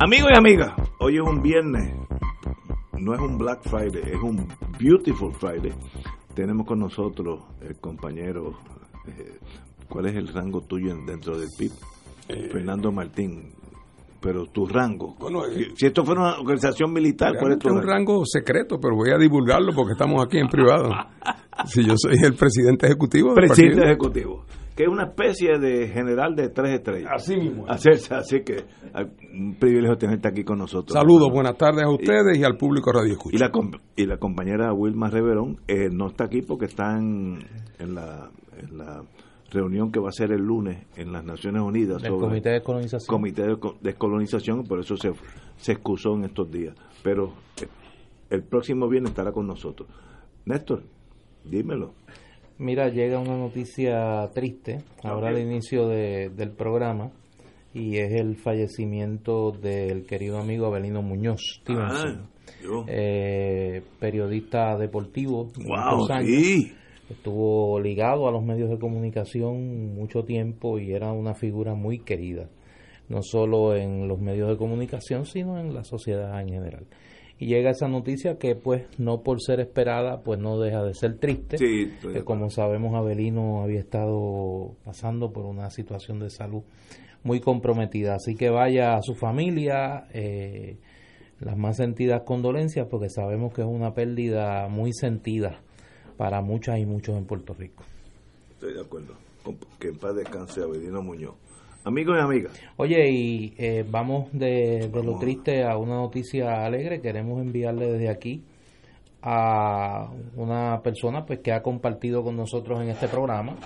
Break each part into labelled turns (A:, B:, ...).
A: Amigos y amigas, hoy es un viernes, no es un Black Friday, es un Beautiful Friday. Tenemos con nosotros el compañero, eh, ¿cuál es el rango tuyo dentro del PIB?
B: Eh,
A: Fernando Martín. Pero tu rango,
B: Bueno, eh,
A: si, esto fuera una organización militar, ¿cuál es tu
B: un
A: rango?
B: secreto, pero voy a divulgarlo porque estamos aquí en privado. Si yo soy el presidente ejecutivo del
A: Presidente
B: partido.
A: ejecutivo, que es una especie de general de tres estrellas.
B: Así mismo.
A: así que ah, un privilegio tenerte aquí con nosotros.
B: Saludos, buenas tardes a ustedes y al público Radio
A: Y
B: Escucha.
A: la, com- y la compañera Wilma Reverón eh, no está aquí porque está en, en la, en la reunión que va a ser el lunes en las Naciones Unidas
C: del
A: sobre
C: Comité de Colonización.
A: Comité de Co- Descolonización, por eso se, se excusó en estos días. Pero eh, el próximo viernes estará con nosotros. Néstor, dímelo.
C: Mira, llega una noticia triste ahora
A: Ok.
C: al inicio de- del programa y es el fallecimiento del querido amigo Abelino Muñoz Stevenson,
A: Ah,
C: eh, periodista deportivo. de
A: wow,
C: años.
A: sí.
C: Estuvo ligado a los medios de comunicación mucho tiempo y era una figura muy querida, no solo en los medios de comunicación, sino en la sociedad en general. Y llega esa noticia que pues no por ser esperada, pues no deja de ser triste.
A: Sí,
C: que como sabemos Abelino había estado pasando por una situación de salud muy comprometida. Así que vaya a su familia, eh, las más sentidas condolencias, porque sabemos que es una pérdida muy sentida para muchas y muchos en Puerto Rico.
A: Estoy de acuerdo. Que en paz descanse Abelino Muñoz. Amigos y amigas,
C: Oye, y eh, vamos de, de lo triste a una noticia alegre. Queremos enviarle desde aquí a una persona pues que ha compartido con nosotros en este programa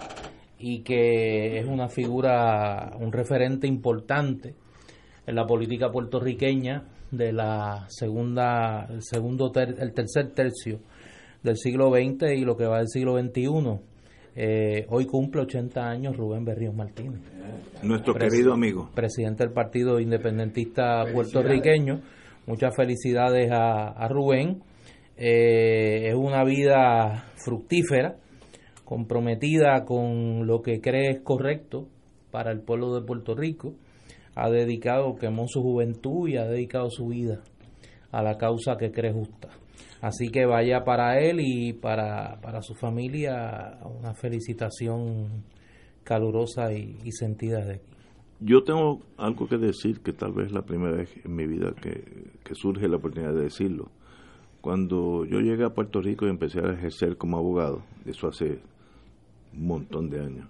C: y que es una figura, un referente importante en la política puertorriqueña de la segunda, el segundo, ter- el tercer tercio del siglo XX y lo que va del siglo XXI. Eh, hoy cumple 80 años Rubén Berríos Martínez
A: nuestro querido amigo.
C: presidente del Partido Independentista puertorriqueño. Muchas felicidades a, a Rubén. Eh, es una vida fructífera, comprometida con lo que cree es correcto para el pueblo de Puerto Rico. Ha dedicado, quemó su juventud y ha dedicado su vida a la causa que cree justa. Así que vaya para él y para, para su familia una felicitación calurosa y, y sentida de aquí.
A: Yo tengo algo que decir que tal vez es la primera vez en mi vida que, que surge la oportunidad de decirlo. Cuando yo llegué a Puerto Rico y empecé a ejercer como abogado, eso hace un montón de años,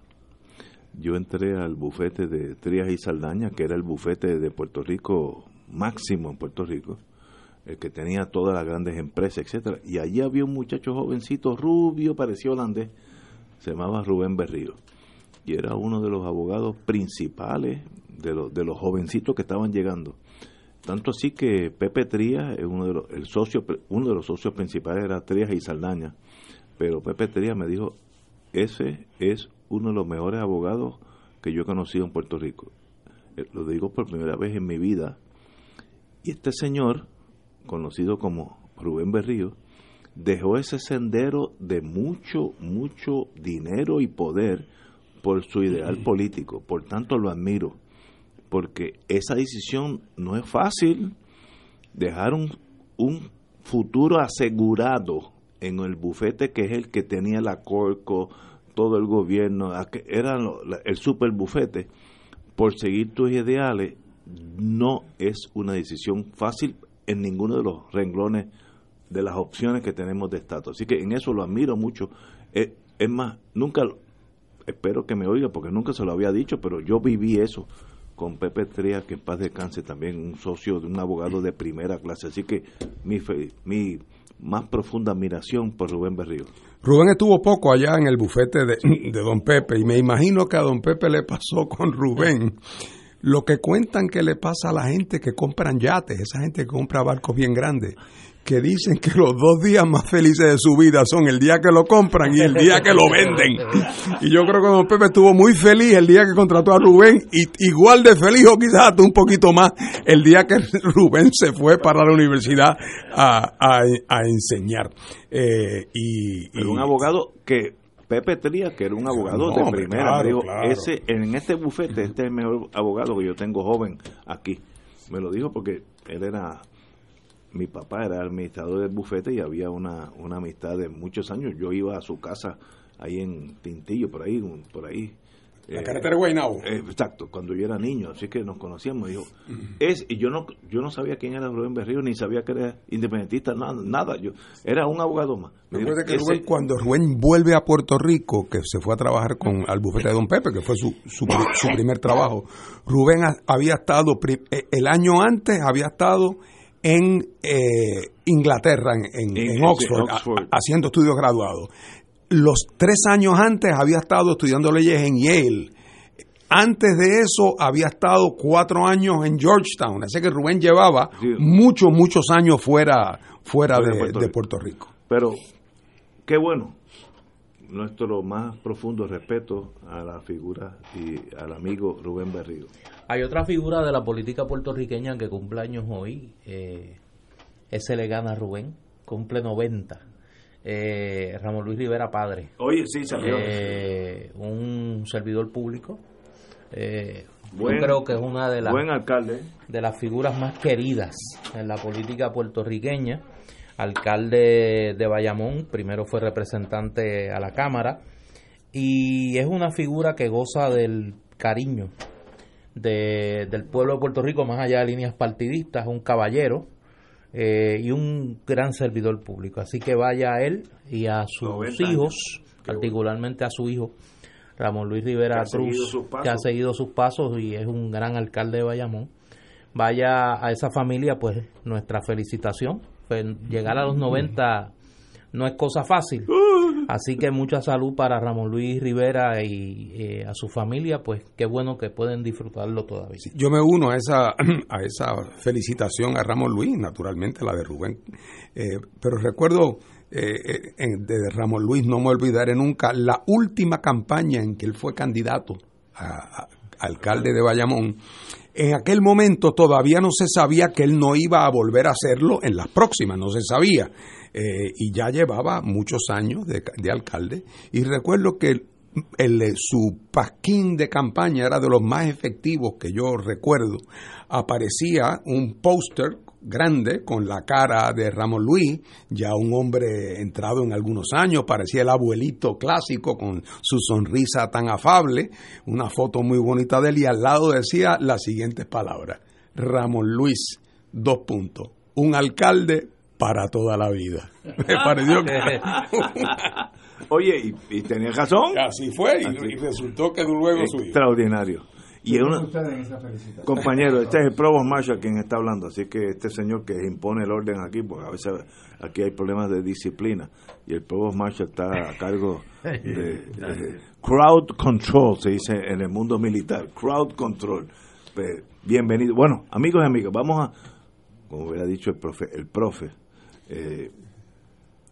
A: yo entré al bufete de Trías y Saldaña, que era el bufete de Puerto Rico máximo en Puerto Rico, el que tenía todas las grandes empresas, etcétera, y allí había un muchacho jovencito rubio, parecía holandés, se llamaba Rubén Berrío y era uno de los abogados principales de los, de los jovencitos que estaban llegando. Tanto así que Pepe Trías, uno de los, el socio, uno de los socios principales era Trías y Saldaña, pero Pepe Trías me dijo, ese es uno de los mejores abogados que yo he conocido en Puerto Rico. Eh, Lo digo por primera vez en mi vida. Y este señor, conocido como Rubén Berrío, dejó ese sendero de mucho, mucho dinero y poder por su ideal político. Por tanto, lo admiro, porque esa decisión no es fácil. Dejar un, un futuro asegurado en el bufete que es el que tenía la Corco, todo el gobierno, era el super bufete, por seguir tus ideales, no es una decisión fácil en ninguno de los renglones de las opciones que tenemos de estatus. Así que en eso lo admiro mucho. Eh, es más, nunca, espero que me oiga porque nunca se lo había dicho, pero yo viví eso con Pepe Tría, que en paz descanse también, un socio de un abogado de primera clase. Así que mi, fe- mi más profunda admiración por Rubén Berrío.
B: Rubén estuvo poco allá en el bufete de don Pepe y me imagino que a don Pepe le pasó con Rubén lo que cuentan que le pasa a la gente que compran yates, esa gente que compra barcos bien grandes, que dicen que los dos días más felices de su vida son el día que lo compran y el día que lo venden. Y yo creo que don Pepe estuvo muy feliz el día que contrató a Rubén y igual de feliz o quizás hasta un poquito más el día que Rubén se fue para la universidad a, a, enseñar.
A: Eh, y, un abogado que Pepe Trías, que era un abogado de primera, me dijo, ese, en este bufete, este es el mejor abogado que yo tengo joven aquí. Me lo dijo porque él era mi papá era administrador del bufete y había una, una amistad de muchos años. Yo iba a su casa ahí en Tintillo, por ahí, por ahí.
B: La eh, carretera Guaynabo.
A: Eh, exacto, cuando yo era niño, así que nos conocíamos. Dijo, es, y yo no yo no sabía quién era Rubén Berrío, ni sabía que era independentista, nada, nada. Yo era un abogado más.
B: que cuando Rubén vuelve a Puerto Rico, que se fue a trabajar con al bufete de Don Pepe, que fue su, su, primer trabajo, Rubén había estado, eh, el año antes había estado en eh, Inglaterra, en, Oxford, haciendo estudios graduados. Los tres años antes había estado estudiando leyes en Yale. Antes de eso había estado cuatro años en Georgetown. Así que Rubén llevaba muchos, muchos años fuera, fuera de, Puerto Rico.
A: Pero qué bueno. Nuestro más profundo respeto a la figura y al amigo Rubén Berrío.
C: Hay otra figura de la política puertorriqueña que cumple años hoy, eh, ese le gana a Rubén, cumple 90. Eh, Ramón Luis Rivera Padre.
A: Oye, sí,
C: salió. Eh, un servidor público. Eh, yo creo que es una de las,
A: alcalde.
C: de las figuras más queridas en la política puertorriqueña. Alcalde de Bayamón, primero fue representante a la Cámara y es una figura que goza del cariño de, del pueblo de Puerto Rico, más allá de líneas partidistas, un caballero eh, y un gran servidor público. Así que vaya a él y a sus hijos, particularmente a su hijo, Ramón Luis Rivera Cruz, que ha seguido sus pasos y es un gran alcalde de Bayamón. Vaya a esa familia, pues nuestra felicitación. Llegar a los 90 no es cosa fácil. Así que mucha salud para Ramón Luis Rivera y eh, a su familia, pues qué bueno que pueden disfrutarlo todavía.
B: yo me uno a esa, a esa felicitación a Ramón Luis, naturalmente la de Rubén, eh, pero recuerdo eh, de Ramón Luis, no me olvidaré nunca, la última campaña en que él fue candidato a alcalde de Bayamón. En aquel momento todavía no se sabía que él no iba a volver a hacerlo en las próximas, no se sabía. Eh, y ya llevaba muchos años de, alcalde. Y recuerdo que el, su pasquín de campaña era de los más efectivos que yo recuerdo. Aparecía un póster grande con la cara de Ramón Luis, ya un hombre entrado en algunos años, parecía el abuelito clásico con su sonrisa tan afable, una foto muy bonita de él y al lado decía las siguientes palabras, Ramón Luis, dos puntos, un alcalde para toda la vida. Me pareció que...
A: Oye, y, tenía razón.
B: Así fue, y, resultó que luego
A: su Extraordinario. Y es una... Compañero, este es el Provost Marshall quien está hablando, así que este señor que impone el orden aquí, porque a veces aquí hay problemas de disciplina, y el Provost Marshall está a cargo de, crowd control, se dice en el mundo militar, crowd control. Pues, bienvenido. Bueno, amigos y amigas, vamos a, como hubiera dicho el profe, el profe, eh,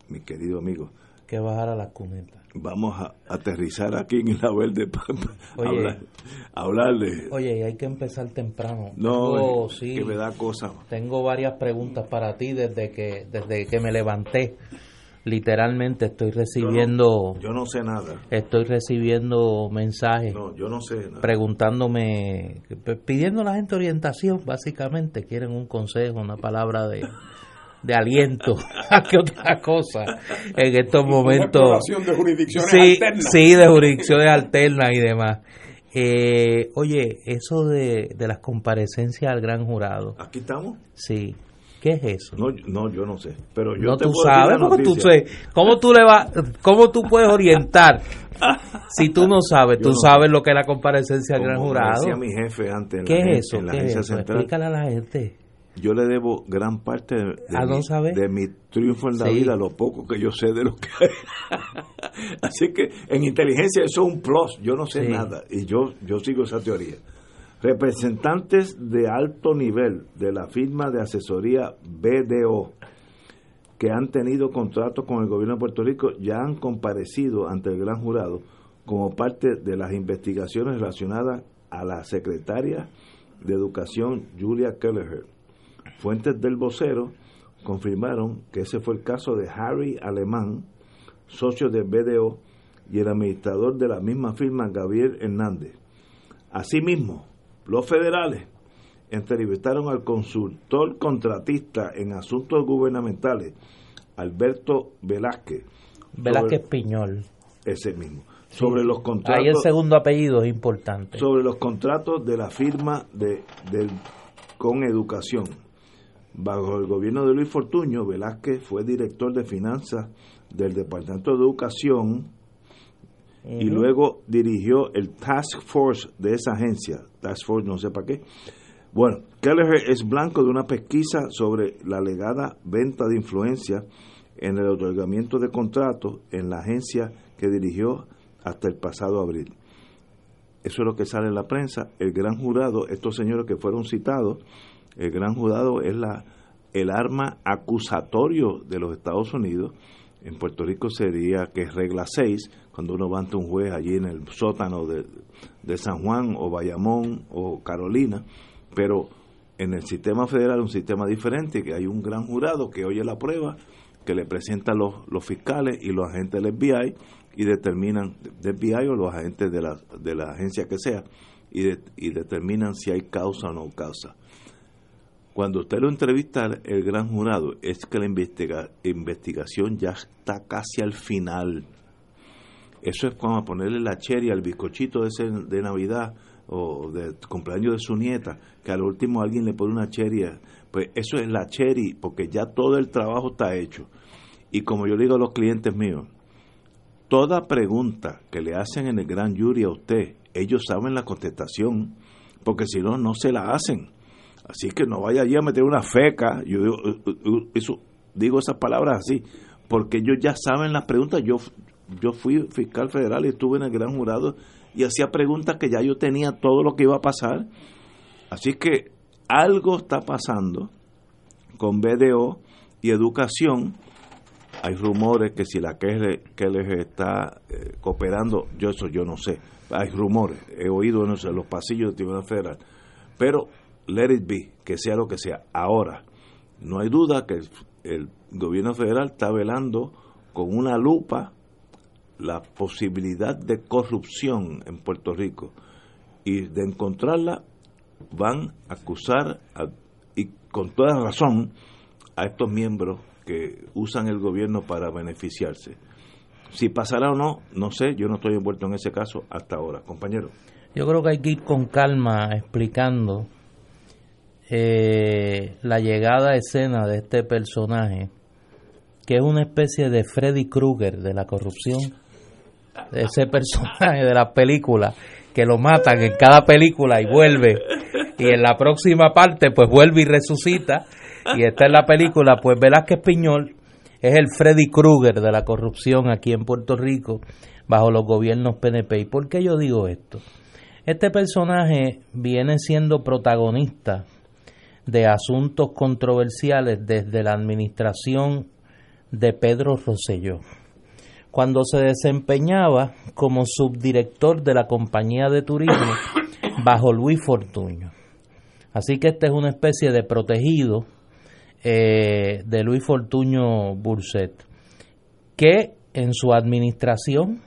A: mi querido amigo.
C: Que bajar a la cuneta.
A: Vamos a aterrizar aquí en la Verde para hablar, de...
C: Oye, hay que empezar temprano.
A: No, sí, que me da cosa.
C: Tengo varias preguntas para ti desde que, desde que me levanté. Literalmente estoy recibiendo
A: yo no, sé nada.
C: Estoy recibiendo mensajes.
A: No yo no sé nada.
C: preguntándome pidiendo a la gente orientación básicamente. Quieren un consejo una palabra de de aliento a que otra cosa en estos momentos.
B: de jurisdicciones
C: sí, Sí, de jurisdicciones alternas y demás. Eh, oye, eso de, de las comparecencias al gran jurado.
A: ¿Aquí estamos?
C: Sí. ¿Qué es eso?
A: No, no yo no sé. Pero yo
C: no,
A: te
C: tú sabes, ¿cómo tú, sé, ¿cómo tú le vas, cómo tú puedes orientar si tú no sabes? tú sabes lo que es la comparecencia al gran jurado.
A: Decía mi jefe antes.
C: ¿Qué es eso? ¿Qué es eso? Explícale a la gente
A: yo le debo gran parte de, mi, de mi, triunfo en la vida, lo poco que yo sé de lo que hay. Así que en inteligencia eso es un plus, yo no sé nada y yo, yo sigo esa teoría. Representantes de alto nivel de la firma de asesoría BDO que han tenido contratos con el gobierno de Puerto Rico ya han comparecido ante el gran jurado como parte de las investigaciones relacionadas a la secretaria de Educación Julia Kelleher. Fuentes del vocero confirmaron que ese fue el caso de Harry Alemán, socio de BDO, y el administrador de la misma firma, Gabriel Hernández. Asimismo, los federales entrevistaron al consultor contratista en asuntos gubernamentales, Alberto Velázquez.
C: Velázquez Piñol.
A: Ese mismo. Sobre los contratos.
C: Ahí el segundo apellido es importante.
A: Sobre los contratos de la firma de, del, con educación. Bajo el gobierno de Luis Fortuño, Velázquez fue director de finanzas del Departamento de Educación y luego dirigió el Task Force de esa agencia. Task Force, no sé para qué. Bueno, Kelleher es blanco de una pesquisa sobre la alegada venta de influencia en el otorgamiento de contratos en la agencia que dirigió hasta el pasado abril. Eso es lo que sale en la prensa. El gran jurado, estos señores que fueron citados, el gran jurado es la el arma acusatorio de los Estados Unidos. En Puerto Rico sería que es regla 6, cuando uno va ante un juez allí en el sótano de, de San Juan o Bayamón o Carolina, pero en el sistema federal un sistema diferente, que hay un gran jurado que oye la prueba, que le presenta los, los fiscales y los agentes del FBI y determinan, del FBI o los agentes de la, de la agencia que sea, y determinan si hay causa o no causa. Cuando usted lo entrevista el gran jurado, es que la investiga, investigación ya está casi al final. Eso es como ponerle la cherry al bizcochito ese de Navidad o de cumpleaños de su nieta, que al último alguien le pone una cherry. Pues eso es la cherry, porque ya todo el trabajo está hecho. Y como yo digo a los clientes míos, toda pregunta que le hacen en el gran jury a usted, ellos saben la contestación, porque si no, no se la hacen Así que no vaya allí a meter una feca. Yo digo, eso, digo esas palabras así, porque ellos ya saben las preguntas. Yo, yo fui fiscal federal y estuve en el gran jurado y hacía preguntas que ya yo tenía todo lo que iba a pasar. Así que algo está pasando con BDO y educación. Hay rumores que si la que les está eh, cooperando, yo eso yo no sé. Hay rumores, he oído en los pasillos del Tribunal Federal. Pero let it be, que sea lo que sea. Ahora, no hay duda que el, gobierno federal está velando con una lupa la posibilidad de corrupción en Puerto Rico y de encontrarla van a acusar y con toda razón a estos miembros que usan el gobierno para beneficiarse. Si pasará o no, no sé, yo no estoy envuelto en ese caso hasta ahora, compañero.
C: Yo creo que hay que ir con calma explicando eh, la llegada a escena de este personaje, que es una especie de Freddy Krueger de la corrupción, ese personaje de la película, que lo matan en cada película y vuelve, y en la próxima parte pues vuelve y resucita, y está en la película, pues Velázquez Piñol es el Freddy Krueger de la corrupción aquí en Puerto Rico bajo los gobiernos PNP. ¿Y por qué yo digo esto? Este personaje viene siendo protagonista de asuntos controversiales desde la administración de Pedro Rosselló, cuando se desempeñaba como subdirector de la compañía de turismo bajo Luis Fortuño. Así que este es una especie de protegido eh, de Luis Fortuño Burset, que en su administración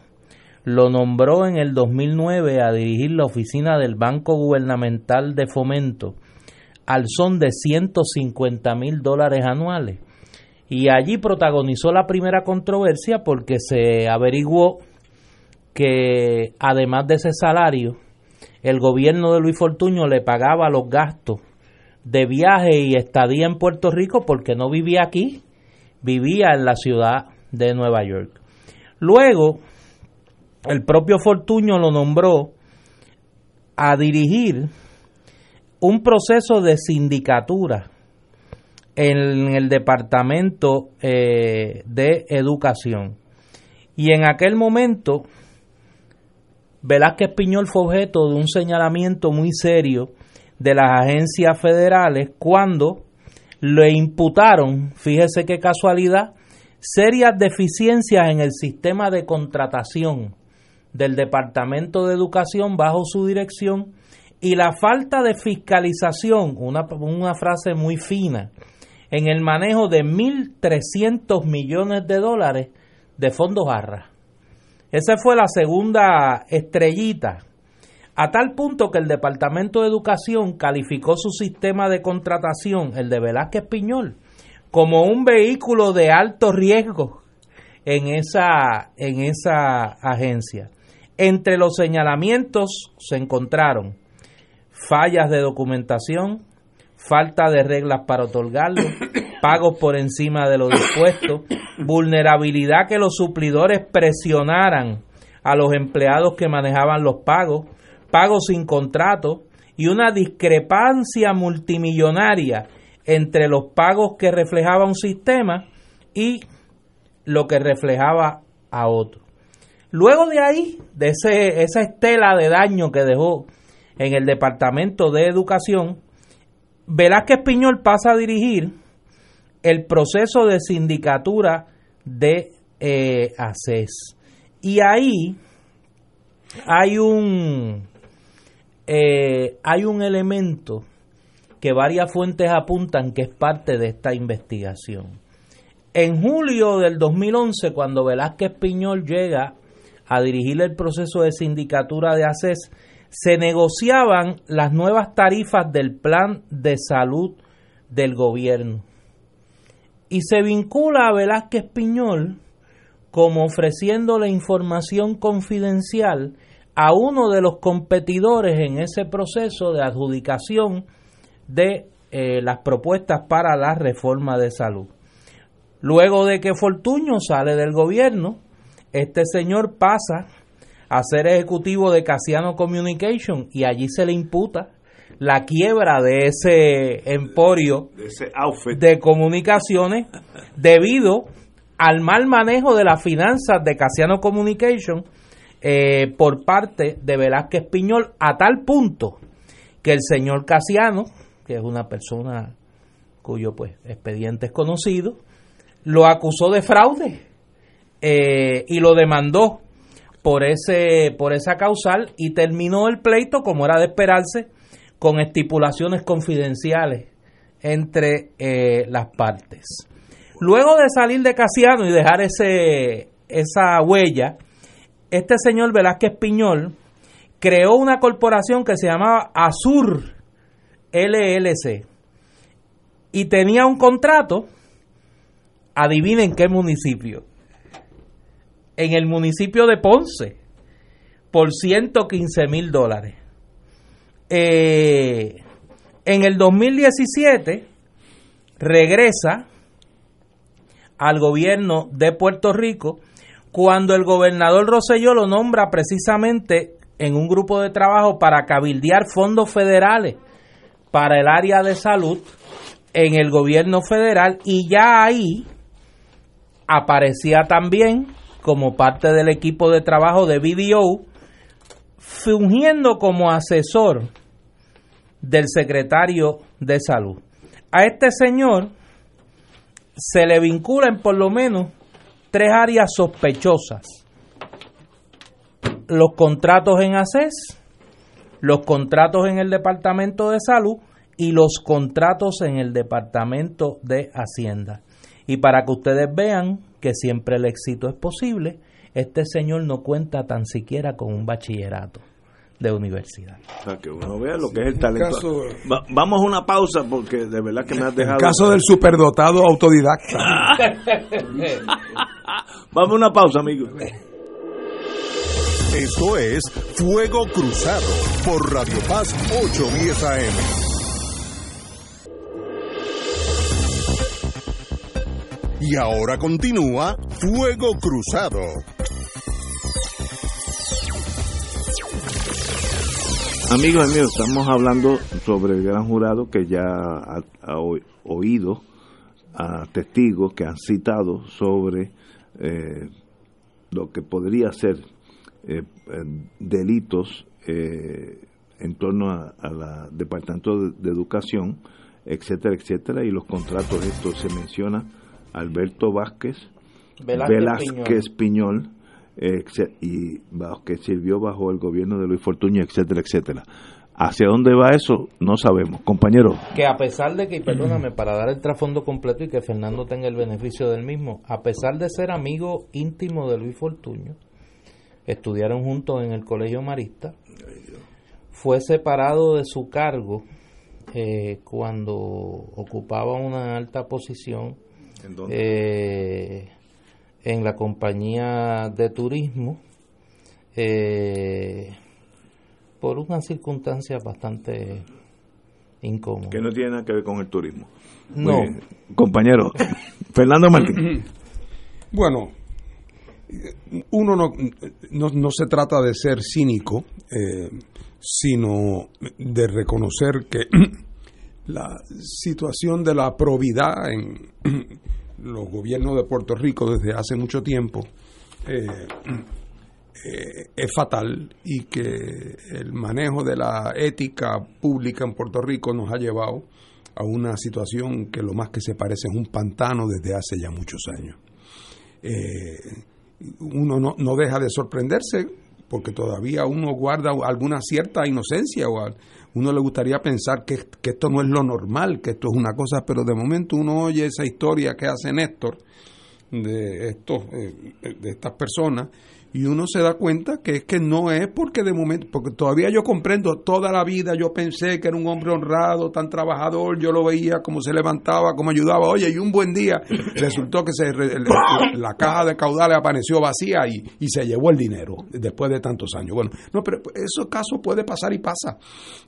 C: lo nombró en el 2009 a dirigir la oficina del Banco Gubernamental de Fomento al son de 150 mil dólares anuales. Y allí protagonizó la primera controversia porque se averiguó que además de ese salario, el gobierno de Luis Fortuño le pagaba los gastos de viaje y estadía en Puerto Rico porque no vivía aquí, vivía en la ciudad de Nueva York. Luego, el propio Fortuño lo nombró a dirigir un proceso de sindicatura en el Departamento eh, de Educación. Y en aquel momento Velázquez Piñol fue objeto de un señalamiento muy serio de las agencias federales cuando le imputaron, fíjese qué casualidad, serias deficiencias en el sistema de contratación del Departamento de Educación bajo su dirección y la falta de fiscalización, una, una frase muy fina, en el manejo de 1.300 millones de dólares de fondos ARRA. Esa fue la segunda estrellita, a tal punto que el Departamento de Educación calificó su sistema de contratación, el de Velázquez Piñol, como un vehículo de alto riesgo en esa, en esa agencia. Entre los señalamientos se encontraron fallas de documentación, falta de reglas para otorgarlo, pagos por encima de lo dispuesto, vulnerabilidad que los suplidores presionaran a los empleados que manejaban los pagos, pagos sin contrato y una discrepancia multimillonaria entre los pagos que reflejaba un sistema y lo que reflejaba a otro. Luego de ahí, de ese, esa estela de daño que dejó en el Departamento de Educación, Velázquez Piñol pasa a dirigir el proceso de sindicatura de eh, ACES. Y ahí hay un, eh, hay un elemento que varias fuentes apuntan que es parte de esta investigación. En julio del 2011, cuando Velázquez Piñol llega a dirigir el proceso de sindicatura de ACES, se negociaban las nuevas tarifas del plan de salud del gobierno. Y se vincula a Velázquez Piñol como ofreciéndole información confidencial a uno de los competidores en ese proceso de adjudicación de eh, las propuestas para la reforma de salud. Luego de que Fortuño sale del gobierno, este señor pasa a ser ejecutivo de Casiano Communication y allí se le imputa la quiebra de ese emporio de, comunicaciones debido al mal manejo de las finanzas de Casiano Communication eh, por parte de Velázquez Piñol a tal punto que el señor Casiano, que es una persona cuyo pues expediente es conocido, lo acusó de fraude eh, y lo demandó por ese por esa causal y terminó el pleito como era de esperarse con estipulaciones confidenciales entre eh, las partes. Luego de salir de Casiano y dejar ese esa huella, este señor Velázquez Piñol creó una corporación que se llamaba Azur LLC y tenía un contrato, adivinen qué municipio, en el municipio de Ponce, por 115 mil dólares. Eh, en el 2017 regresa al gobierno de Puerto Rico cuando el gobernador Roselló lo nombra precisamente en un grupo de trabajo para cabildear fondos federales para el área de salud en el gobierno federal y ya ahí aparecía también como parte del equipo de trabajo de BDO, fungiendo como asesor del secretario de salud. A este señor se le vinculan por lo menos tres áreas sospechosas. Los contratos en ACES, los contratos en el Departamento de Salud y los contratos en el Departamento de Hacienda. Y para que ustedes vean que siempre el éxito es posible, este señor no cuenta tan siquiera con un bachillerato de universidad.
A: O sea, que uno vea lo que es el talento. vamos a una pausa porque de verdad que me has dejado...
B: El caso del superdotado autodidacta.
A: vamos a una pausa, amigos.
D: Esto es Fuego Cruzado por Radio Paz 810 AM. Y ahora continúa Fuego Cruzado.
A: Amigos míos, estamos hablando sobre el gran jurado que ya ha, oído a testigos que han citado sobre eh, lo que podría ser delitos en torno al Departamento de, Educación, etcétera, etcétera, y los contratos estos se menciona Alberto Vázquez, Velázquez, Piñol, y que sirvió bajo el gobierno de Luis Fortuño, etcétera, etcétera. ¿Hacia dónde va eso? No sabemos. Compañero.
C: Que a pesar de que, y perdóname, para dar el trasfondo completo y que Fernando tenga el beneficio del mismo, a pesar de ser amigo íntimo de Luis Fortuño, estudiaron juntos en el Colegio Marista, fue separado de su cargo eh, cuando ocupaba una alta posición ¿En, eh, en la compañía de turismo eh, por una circunstancia bastante incómoda.
A: Que no tiene nada que ver con el turismo.
C: No.
A: compañero, Fernando Martín.
B: Bueno, uno no, no, se trata de ser cínico, eh, sino de reconocer que la situación de la probidad en los gobiernos de Puerto Rico desde hace mucho tiempo eh, eh, es fatal y que el manejo de la ética pública en Puerto Rico nos ha llevado a una situación que lo más que se parece es un pantano desde hace ya muchos años. uno no, no deja de sorprenderse porque todavía uno guarda alguna cierta inocencia o uno le gustaría pensar que, que, esto no es lo normal, que esto es una cosa, pero de momento uno oye esa historia que hace Néstor de estos eh, de estas personas y uno se da cuenta que es que no es porque de momento, porque todavía yo comprendo, toda la vida yo pensé que era un hombre honrado, tan trabajador, yo lo veía como se levantaba, como ayudaba, oye, y un buen día resultó que se, la caja de caudales apareció vacía y, y se llevó el dinero después de tantos años. Bueno, no, pero esos casos puede pasar y pasa.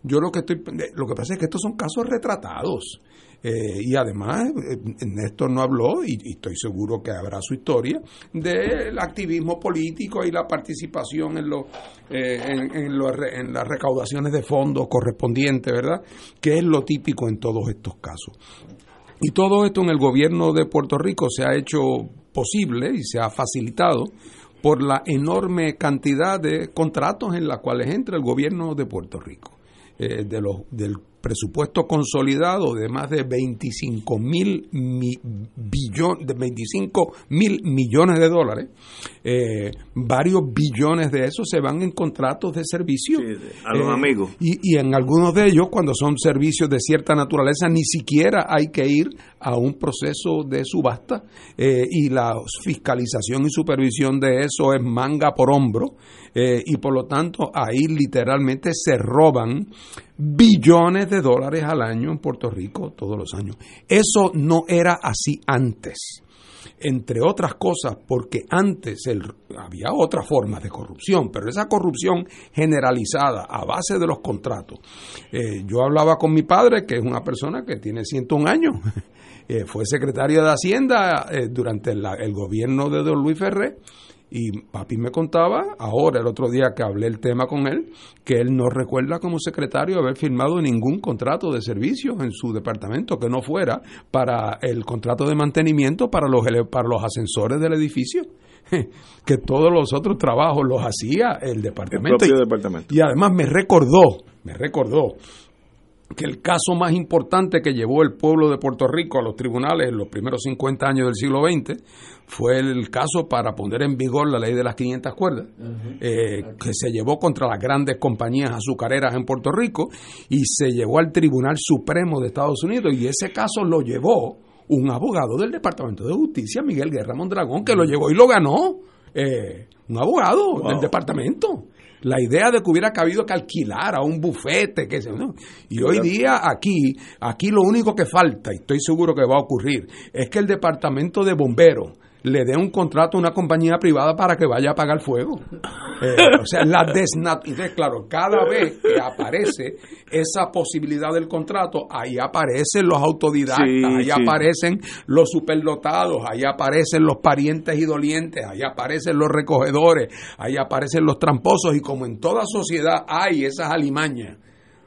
B: Yo lo que estoy, lo que pasa es que estos son casos retratados. Eh, y además, eh, Néstor no habló, y, estoy seguro que habrá su historia, del activismo político y la participación en, lo, eh, en, las recaudaciones de fondos correspondientes, ¿verdad? Que es lo típico en todos estos casos. Y todo esto en el gobierno de Puerto Rico se ha hecho posible y se ha facilitado por la enorme cantidad de contratos en las cuales entra el gobierno de Puerto Rico. de los, del presupuesto consolidado de más de 25 mil de 25 mil millones de dólares, eh, varios billones de esos se van en contratos de servicio.
A: a los
B: eh,
A: amigos.
B: Y, y, en algunos de ellos, cuando son servicios de cierta naturaleza, ni siquiera hay que ir a un proceso de subasta eh, y la fiscalización y supervisión de eso es manga por hombro. y por lo tanto ahí literalmente se roban billones de dólares al año en Puerto Rico todos los años. Eso no era así antes. Entre otras cosas, porque antes había otras formas de corrupción, pero esa corrupción generalizada a base de los contratos. Eh, yo hablaba con mi padre, que es una persona que tiene 101 años, eh, fue secretario de Hacienda eh, durante el gobierno de don Luis Ferré y papi me contaba, ahora el otro día que hablé el tema con él, que él no recuerda como secretario haber firmado ningún contrato de servicios en su departamento que no fuera para el contrato de mantenimiento para los, para los ascensores del edificio. que todos los otros trabajos los hacía el departamento.
A: El departamento.
B: Y además me recordó, me recordó que el caso más importante que llevó el pueblo de Puerto Rico a los tribunales en los primeros 50 años del siglo XX fue el caso para poner en vigor la ley de las 500 cuerdas, eh, que se llevó contra las grandes compañías azucareras en Puerto Rico y se llevó al Tribunal Supremo de Estados Unidos. Y ese caso lo llevó un abogado del Departamento de Justicia, Miguel Guerra Mondragón, que lo llevó y lo ganó. Eh, un abogado del departamento la idea de que hubiera cabido que alquilar a un bufete, que se, ¿no? Y hoy día aquí, aquí lo único que falta, y estoy seguro que va a ocurrir, es que el departamento de bomberos le dé un contrato a una compañía privada para que vaya a apagar fuego. Eh, o sea, la desnaturalización. Claro, cada vez que aparece esa posibilidad del contrato, ahí aparecen los autodidactas, ahí aparecen los superdotados, ahí aparecen los parientes y dolientes, ahí aparecen los recogedores, ahí aparecen los tramposos y como en toda sociedad hay esas alimañas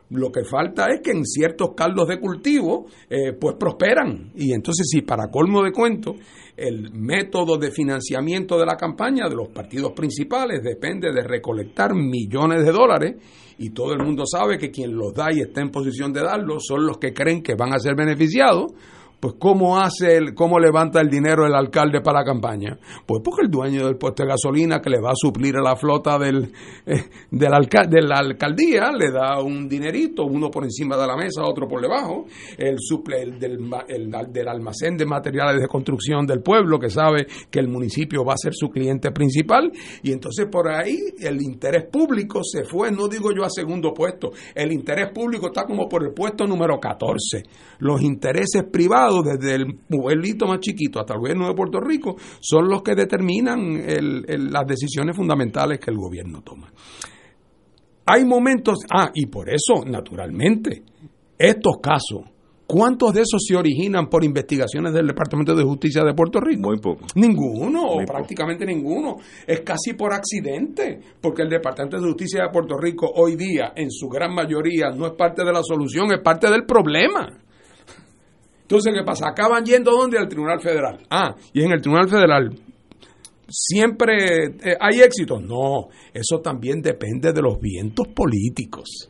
B: Lo que falta es que en ciertos caldos de cultivo, eh, pues prosperan. Y entonces, si para colmo de cuento, el método de financiamiento de la campaña de los partidos principales depende de recolectar millones de dólares, y todo el mundo sabe que quien los da y está en posición de darlos son los que creen que van a ser beneficiados, pues ¿cómo hace el, cómo levanta el dinero el alcalde para la campaña? Pues porque el dueño del puesto de gasolina que le va a suplir a la flota del, eh, del de la alcaldía le da un dinerito, uno por encima de la mesa, otro por debajo, el suple el del, el, del almacén de materiales de construcción del pueblo que sabe que el municipio va a ser su cliente principal y entonces por ahí el interés público se fue, no digo yo a segundo puesto, el interés público está como por el puesto número 14. Los intereses privados desde el pueblito más chiquito hasta el gobierno de Puerto Rico, son los que determinan las decisiones fundamentales que el gobierno toma. Hay momentos, ah, y por eso, naturalmente, estos casos, ¿Cuántos de esos se originan por investigaciones del Departamento de Justicia de Puerto Rico?
A: Muy poco.
B: Ninguno, o prácticamente ninguno. Es casi por accidente, porque el Departamento de Justicia de Puerto Rico hoy día, en su gran mayoría, no es parte de la solución, es parte del problema. Entonces, ¿qué pasa? Acaban yendo ¿dónde? Al Tribunal Federal. Ah, y en el Tribunal Federal siempre eh, hay éxito. No, eso también depende de los vientos políticos.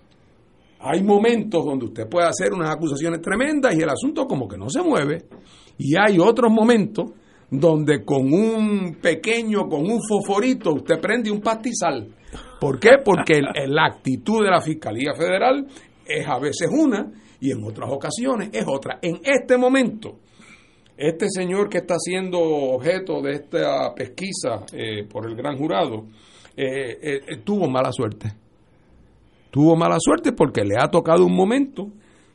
B: Hay momentos donde usted puede hacer unas acusaciones tremendas y el asunto como que no se mueve. Y hay otros momentos donde con un pequeño, con un fosforito, usted prende un pastizal. ¿Por qué? Porque la actitud de la Fiscalía Federal es a veces una y en otras ocasiones es otra. En este momento, este señor que está siendo objeto de esta pesquisa eh, por el gran jurado eh, eh, tuvo mala suerte. Tuvo mala suerte porque le ha tocado un momento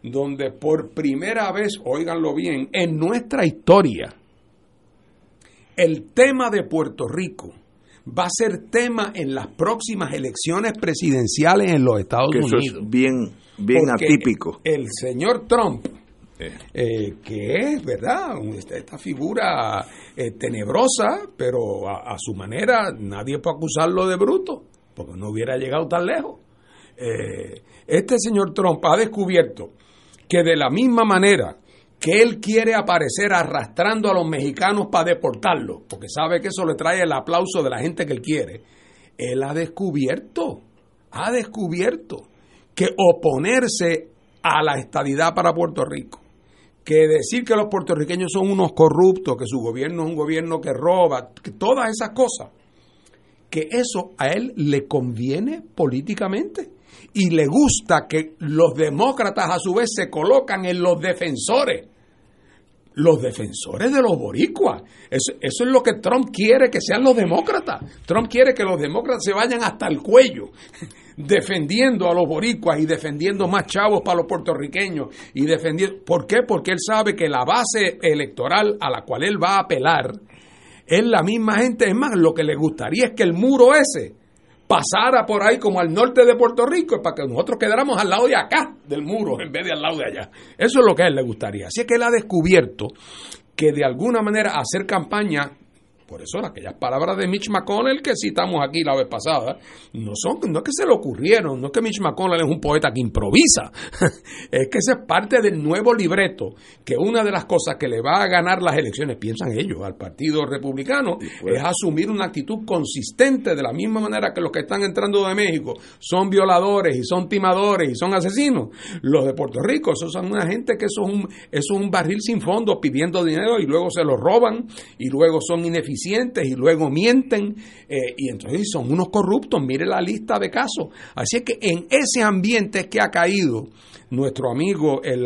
B: donde por primera vez, óiganlo bien, en nuestra historia, el tema de Puerto Rico va a ser tema en las próximas elecciones presidenciales en los Estados Unidos.
A: Eso es bien bien atípico.
B: El señor Trump, eh. Eh, que es, ¿verdad? Esta, figura eh, tenebrosa, pero a, su manera nadie puede acusarlo de bruto, porque no hubiera llegado tan lejos. este señor Trump ha descubierto que de la misma manera que él quiere aparecer arrastrando a los mexicanos para deportarlos, porque sabe que eso le trae el aplauso de la gente que él quiere, él ha descubierto, ha descubierto que oponerse a la estadidad para Puerto Rico, que decir que los puertorriqueños son unos corruptos, que su gobierno es un gobierno que roba, que todas esas cosas, que eso a él le conviene políticamente y le gusta que los demócratas a su vez se colocan en los defensores los defensores de los boricuas. Eso, es lo que Trump quiere que sean los demócratas. Trump quiere que los demócratas se vayan hasta el cuello defendiendo a los boricuas y defendiendo más chavos para los puertorriqueños y defendiendo ¿por qué? Porque él sabe que la base electoral a la cual él va a apelar es la misma gente, es más, lo que le gustaría es que el muro ese pasara por ahí como al norte de Puerto Rico para que nosotros quedáramos al lado de acá del muro en vez de al lado de allá. Eso es lo que a él le gustaría. Así es que él ha descubierto que de alguna manera hacer campaña por eso aquellas palabras de Mitch McConnell que citamos aquí la vez pasada, no son, no es que se le ocurrieron, no es que Mitch McConnell es un poeta que improvisa, es que esa es parte del nuevo libreto, que una de las cosas que le va a ganar las elecciones, piensan ellos, al Partido Republicano, es asumir una actitud consistente de la misma manera que los que están entrando de México son violadores y son timadores y son asesinos. Los de Puerto Rico, esos son una gente que eso es un, eso es un barril sin fondo pidiendo dinero y luego se lo roban y luego son ineficientes y luego mienten eh, y entonces son unos corruptos, mire la lista de casos. Así es que en ese ambiente es que ha caído nuestro amigo el,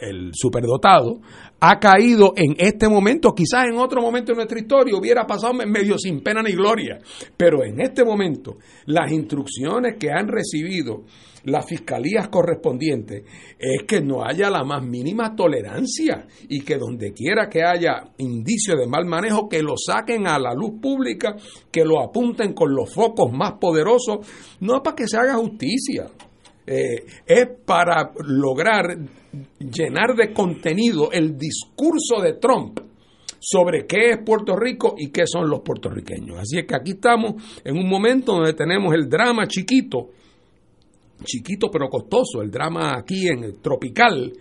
B: el, superdotado, ha caído en este momento, quizás en otro momento de nuestra historia hubiera pasado medio sin pena ni gloria, pero en este momento las instrucciones que han recibido las fiscalías correspondientes es que no haya la más mínima tolerancia y que donde quiera que haya indicio de mal manejo, que lo saquen a la luz pública, que lo apunten con los focos más poderosos, no para que se haga justicia, eh, es para lograr llenar de contenido el discurso de Trump sobre qué es Puerto Rico y qué son los puertorriqueños. Así es que aquí estamos en un momento donde tenemos el drama chiquito chiquito pero costoso, el drama aquí en el tropical.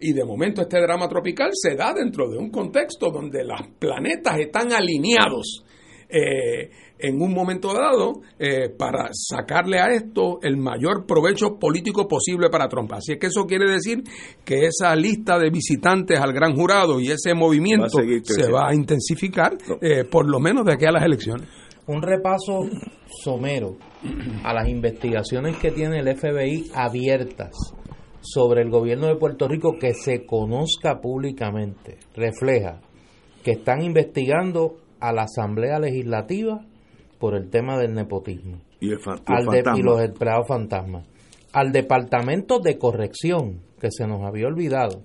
B: Y de momento este drama tropical se da dentro de un contexto donde los planetas están alineados. Eh, en un momento dado eh, para sacarle a esto el mayor provecho político posible para Trump. Así es que eso quiere decir que esa lista de visitantes al gran jurado y ese movimiento se va a intensificar eh, por lo menos de aquí a las elecciones.
C: Un repaso somero a las investigaciones que tiene el FBI abiertas sobre el gobierno de Puerto Rico que se conozca públicamente refleja que están investigando a la Asamblea Legislativa por el tema del nepotismo.
A: Y, el
C: los empleados fantasmas. Al Departamento de Corrección, que se nos había olvidado,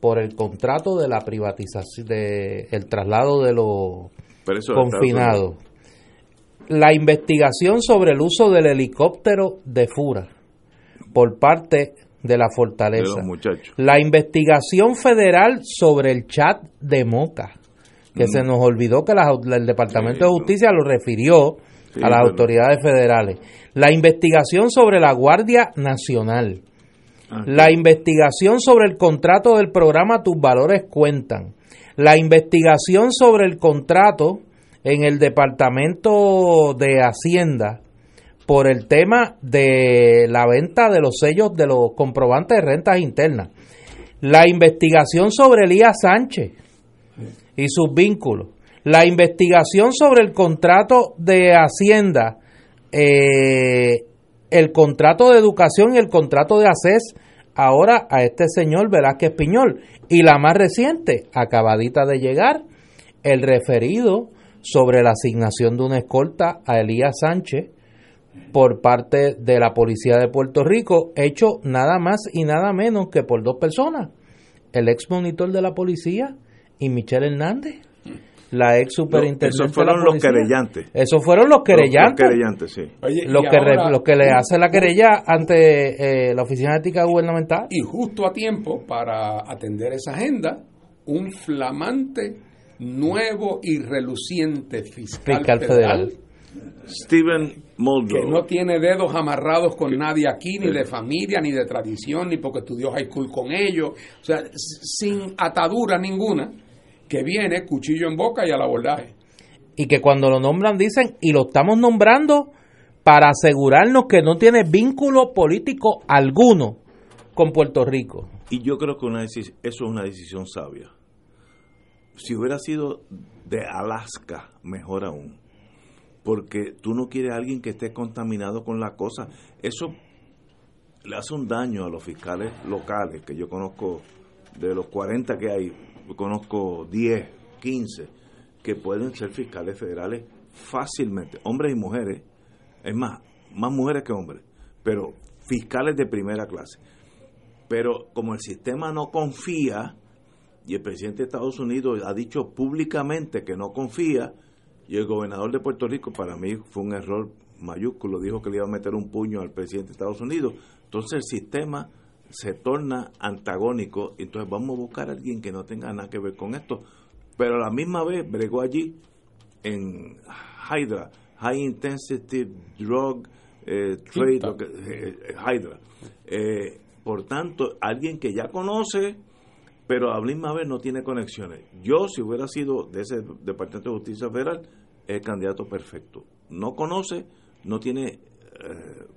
C: por el contrato de la privatización, de el traslado de los confinados. La investigación sobre el uso del helicóptero de Fura por parte de la fortaleza. la investigación federal sobre el chat de Moca que se nos olvidó que el Departamento de Justicia lo refirió a las autoridades federales. La investigación sobre la Guardia Nacional. Ah, la investigación sobre el contrato del programa Tus Valores Cuentan. La investigación sobre el contrato en el Departamento de Hacienda por el tema de la venta de los sellos de los comprobantes de rentas internas. La investigación sobre Elías Sánchez y sus vínculos. La investigación sobre el contrato de Hacienda, eh, el contrato de educación y el contrato de ACES, ahora a este señor Velázquez Piñol. Y la más reciente, acabadita de llegar, el referido sobre la asignación de una escolta a Elías Sánchez por parte de la Policía de Puerto Rico, hecho nada más y nada menos que por dos personas. El ex monitor de la policía y Michelle Hernández, la ex superintendente.
A: esos fueron los querellantes.
C: Esos fueron los querellantes.
A: Los, querellantes, sí.
C: los, que que le hace la querella ante eh, la Oficina de Ética Gubernamental.
B: Y justo a tiempo para atender esa agenda, un flamante, nuevo y reluciente fiscal, federal,
A: Steven Muldrow.
B: Que no tiene dedos amarrados con nadie aquí, ni de familia, ni de tradición, ni porque estudió high school con ellos. O sea, sin atadura ninguna que viene cuchillo en boca y al abordaje.
C: Y que cuando lo nombran dicen, y lo estamos nombrando para asegurarnos que no tiene vínculo político alguno con Puerto Rico.
A: Y yo creo que una eso es una decisión sabia. Si hubiera sido de Alaska, mejor aún. Porque tú no quieres a alguien que esté contaminado con la cosa. Eso le hace un daño a los fiscales locales, que yo conozco de los 40 que hay, conozco 10, 15, que pueden ser fiscales federales fácilmente, hombres y mujeres, es más, más mujeres que hombres, pero fiscales de primera clase. Pero como el sistema no confía, y el presidente de Estados Unidos ha dicho públicamente que no confía, y el gobernador de Puerto Rico para mí fue un error mayúsculo, dijo que le iba a meter un puño al presidente de Estados Unidos. Entonces el sistema se torna antagónico, entonces vamos a buscar a alguien que no tenga nada que ver con esto. Pero a la misma vez bregó allí en Hydra, High Intensity Drug eh, Trade, eh, eh, Hydra. por tanto, alguien que ya conoce, pero a la misma vez no tiene conexiones. Yo, si hubiera sido de ese Departamento de Justicia Federal, es el candidato perfecto. No conoce, no tiene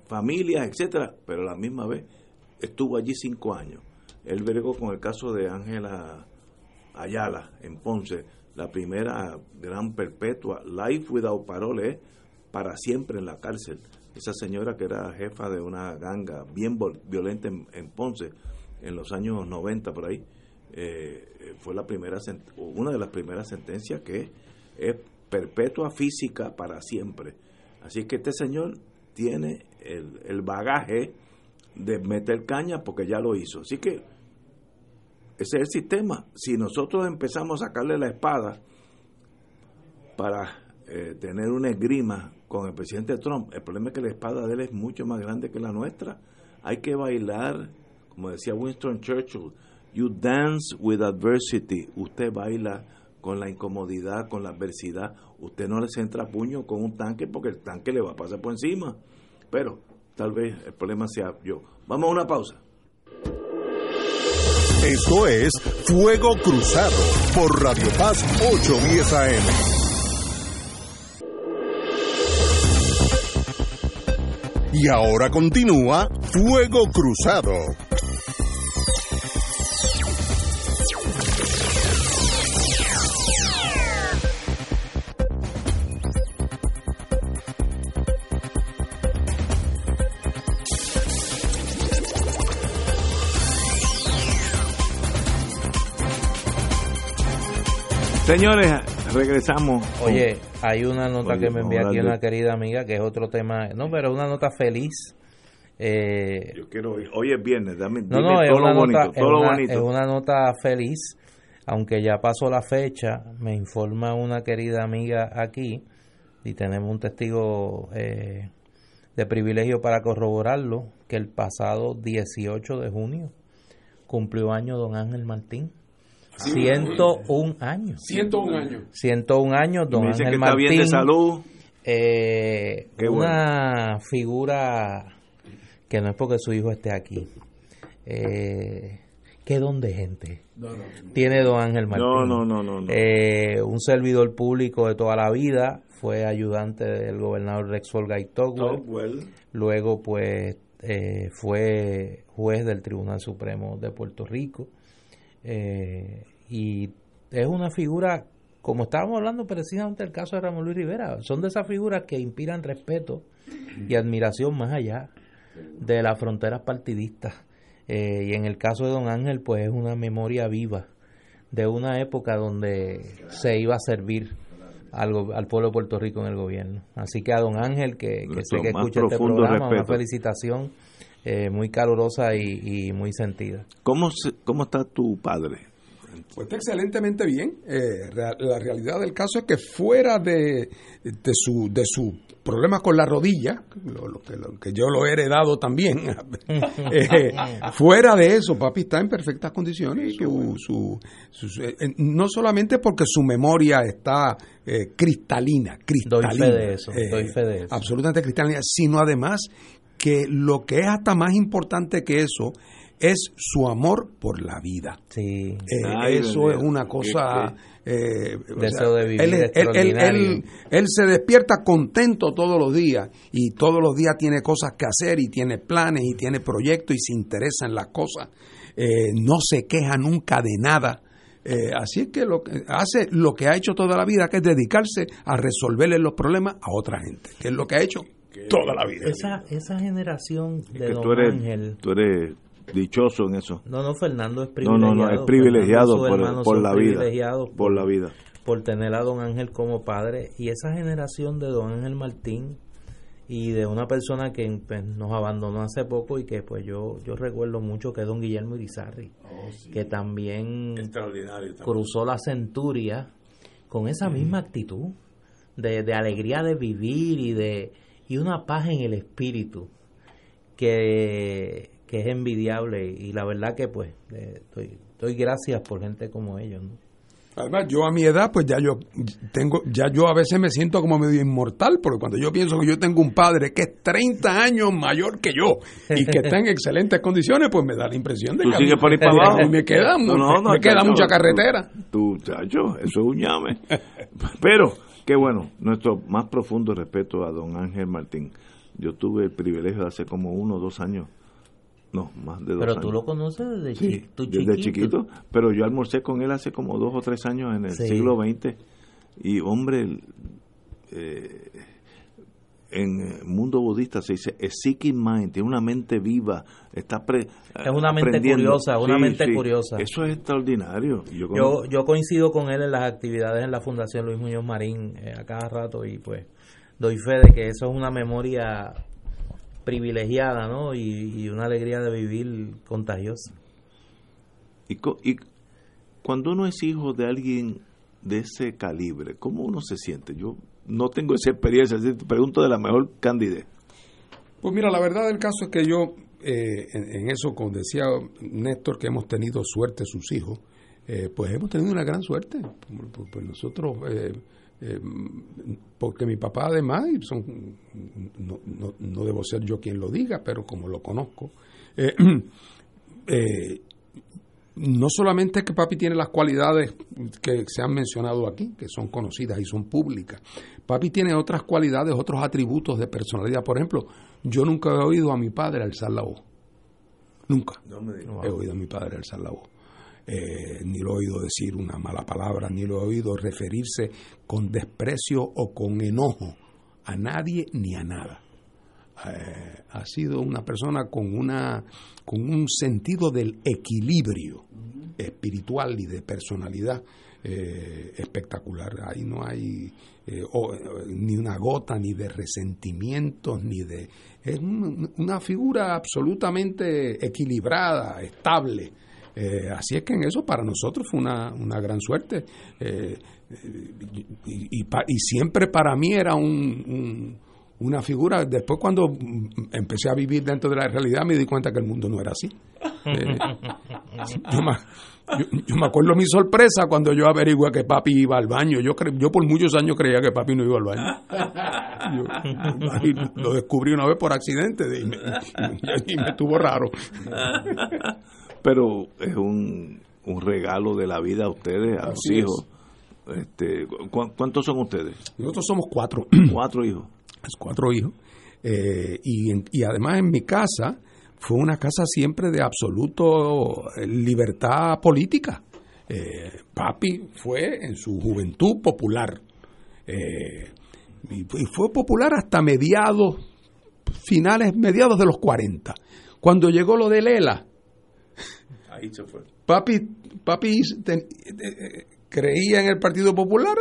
A: familia, etcétera, pero a la misma vez estuvo allí cinco años. Él bregó con el caso de Ángela Ayala en Ponce, la primera gran perpetua, life without parole, para siempre en la cárcel. Esa señora que era jefa de una ganga bien violenta en, Ponce en los años 90 por ahí, eh, fue la primera una de las primeras sentencias que es perpetua física para siempre. Así que este señor tiene el, el bagaje de meter caña porque ya lo hizo. Así que ese es el sistema. Si nosotros empezamos a sacarle la espada para eh, tener una esgrima con el presidente Trump, el problema es que la espada de él es mucho más grande que la nuestra. Hay que bailar, como decía Winston Churchill, you dance with adversity. Usted baila con la incomodidad, con la adversidad. Usted no le centra puño con un tanque porque el tanque le va a pasar por encima. Pero tal vez el problema sea yo. Vamos a una pausa.
D: Esto es Fuego Cruzado por Radio Paz 810 AM. Y ahora continúa Fuego Cruzado.
A: Señores, regresamos.
C: Oye, hay una nota que me envía aquí una querida amiga, que es otro tema, no, pero una nota feliz.
A: Eh, Yo quiero hoy es viernes, dame,
C: no, no, es una nota, es una nota feliz, aunque ya pasó la fecha, me informa una querida amiga aquí, y tenemos un testigo eh, de privilegio para corroborarlo, que el pasado 18 de junio cumplió año don Ángel Martín. 101 años.
B: 101 años.
C: 101 años, don Ángel Martín. bien de salud. Eh, una figura que no es porque su hijo esté aquí. Eh, ¿Qué don de gente tiene don Ángel Martín?
A: No, no, no, no.
C: Eh, un servidor público de toda la vida, fue ayudante del gobernador Rexol Gaitogwell. Luego, pues, eh, fue juez del Tribunal Supremo de Puerto Rico. Eh, y es una figura, como estábamos hablando precisamente del caso de Ramón Luis Rivera, son de esas figuras que inspiran respeto y admiración más allá de las fronteras partidistas. Eh, y en el caso de Don Ángel, pues es una memoria viva de una época donde se iba a servir al, al pueblo de Puerto Rico en el gobierno. Así que a Don Ángel, que, sé que escucha este programa, una felicitación eh, muy calurosa y, muy sentida.
A: ¿Cómo, ¿Cómo está tu padre?
B: Pues está excelentemente bien. Eh, la realidad del caso es que fuera de, de su de su problema con la rodilla, lo, que, yo lo he heredado también, eh, fuera de eso, papi está en perfectas condiciones. Su, no solamente porque su memoria está cristalina, cristalina.
C: Doy fe de eso, doy fe de eso.
B: Absolutamente cristalina, sino además que lo que es hasta más importante que eso es su amor por la vida.
C: Sí.
B: Eh, eso es una cosa...
C: Eh, Deseo de vivir
B: él, él, se despierta contento todos los días y todos los días tiene cosas que hacer y tiene planes y tiene proyectos y se interesa en las cosas. Eh, no se queja nunca de nada. Eh, así es que lo que hace lo que ha hecho toda la vida, que es dedicarse a resolverle los problemas a otra gente, que es lo que ha hecho toda la vida.
C: Esa, esa generación de Don Ángel.
A: Tú eres dichoso en eso.
C: No, no, Fernando es privilegiado.
A: No, no, no, es privilegiado por, la vida. Por, la vida.
C: Por tener a Don Ángel como padre. Y esa generación de Don Ángel Martín y de una persona que pues, nos abandonó hace poco y que pues yo yo recuerdo mucho que es Don Guillermo Irizarry, oh, que también cruzó la centuria con esa misma actitud de, de alegría de vivir y de y una paz en el espíritu que, es envidiable y la verdad que pues estoy, doy gracias por gente como ellos.
B: Además, yo a mi edad, pues ya yo tengo, ya yo a veces me siento como medio inmortal, porque cuando yo pienso que yo tengo un padre que es 30 años mayor que yo y que está en excelentes condiciones, pues me da la impresión de
A: que
B: me queda, me queda mucha carretera.
A: Tú, chacho, eso es un llame. Pero Qué bueno, nuestro más profundo respeto a don Ángel Martín. Yo tuve el privilegio de hace como uno o dos años, no, más de dos
C: pero
A: años.
C: Pero tú lo conoces desde, chiquito.
A: desde chiquito. Pero yo almorcé con él hace como dos o tres años en el siglo XX. Y hombre, eh, en el mundo budista se dice a seeking mind, tiene una mente viva, está
C: es una mente curiosa, una mente curiosa.
A: Eso es extraordinario.
C: Yo, yo, coincido con él en las actividades en la Fundación Luis Muñoz Marín eh, a cada rato y pues doy fe de que eso es una memoria privilegiada, ¿no? Y, una alegría de vivir contagiosa.
A: Y, y cuando uno es hijo de alguien de ese calibre, ¿cómo uno se siente? Yo no tengo esa experiencia, te pregunto de la mejor candidez.
B: Pues mira, la verdad del caso es que yo, eh, en, eso, como decía Néstor, que hemos tenido suerte sus hijos, eh, pues hemos tenido una gran suerte. Pues, pues nosotros, eh, Eh, porque mi papá además, son, no, no, debo ser yo quien lo diga, pero como lo conozco, eh, no solamente es que papi tiene las cualidades que se han mencionado aquí, que son conocidas y son públicas, papi tiene otras cualidades, otros atributos de personalidad. Por ejemplo, yo nunca he oído a mi padre alzar la voz. Nunca he oído a mi padre alzar la voz. Eh, ni lo he oído decir una mala palabra, ni lo he oído referirse con desprecio o con enojo a nadie ni a nada. Eh, ha sido una persona con una con un sentido del equilibrio espiritual y de personalidad eh, espectacular. Ahí no hay ni una gota ni de resentimientos ni de es una figura absolutamente equilibrada, estable eh, así es que en eso para nosotros fue una, una gran suerte. Eh, y, y, siempre para mí era un, una figura. Después cuando empecé a vivir dentro de la realidad me di cuenta que el mundo no era así. Eh, yo, me, acuerdo mi sorpresa cuando yo averigué que papi iba al baño. Yo, yo por muchos años creía que papi no iba al baño. lo descubrí una vez por accidente y me, y me estuvo raro.
A: pero es un, un regalo de la vida a ustedes, a los hijos. Este, ¿Cuántos son ustedes?
B: Nosotros somos cuatro.
A: Cuatro hijos.
B: Cuatro hijos. Eh, y, y además en mi casa fue una casa siempre de absoluto eh, libertad política. Eh, papi fue en su juventud popular. y, fue popular hasta mediados, finales, mediados de los 40. Cuando llegó lo de Lela, Papi, papi creía en el Partido Popular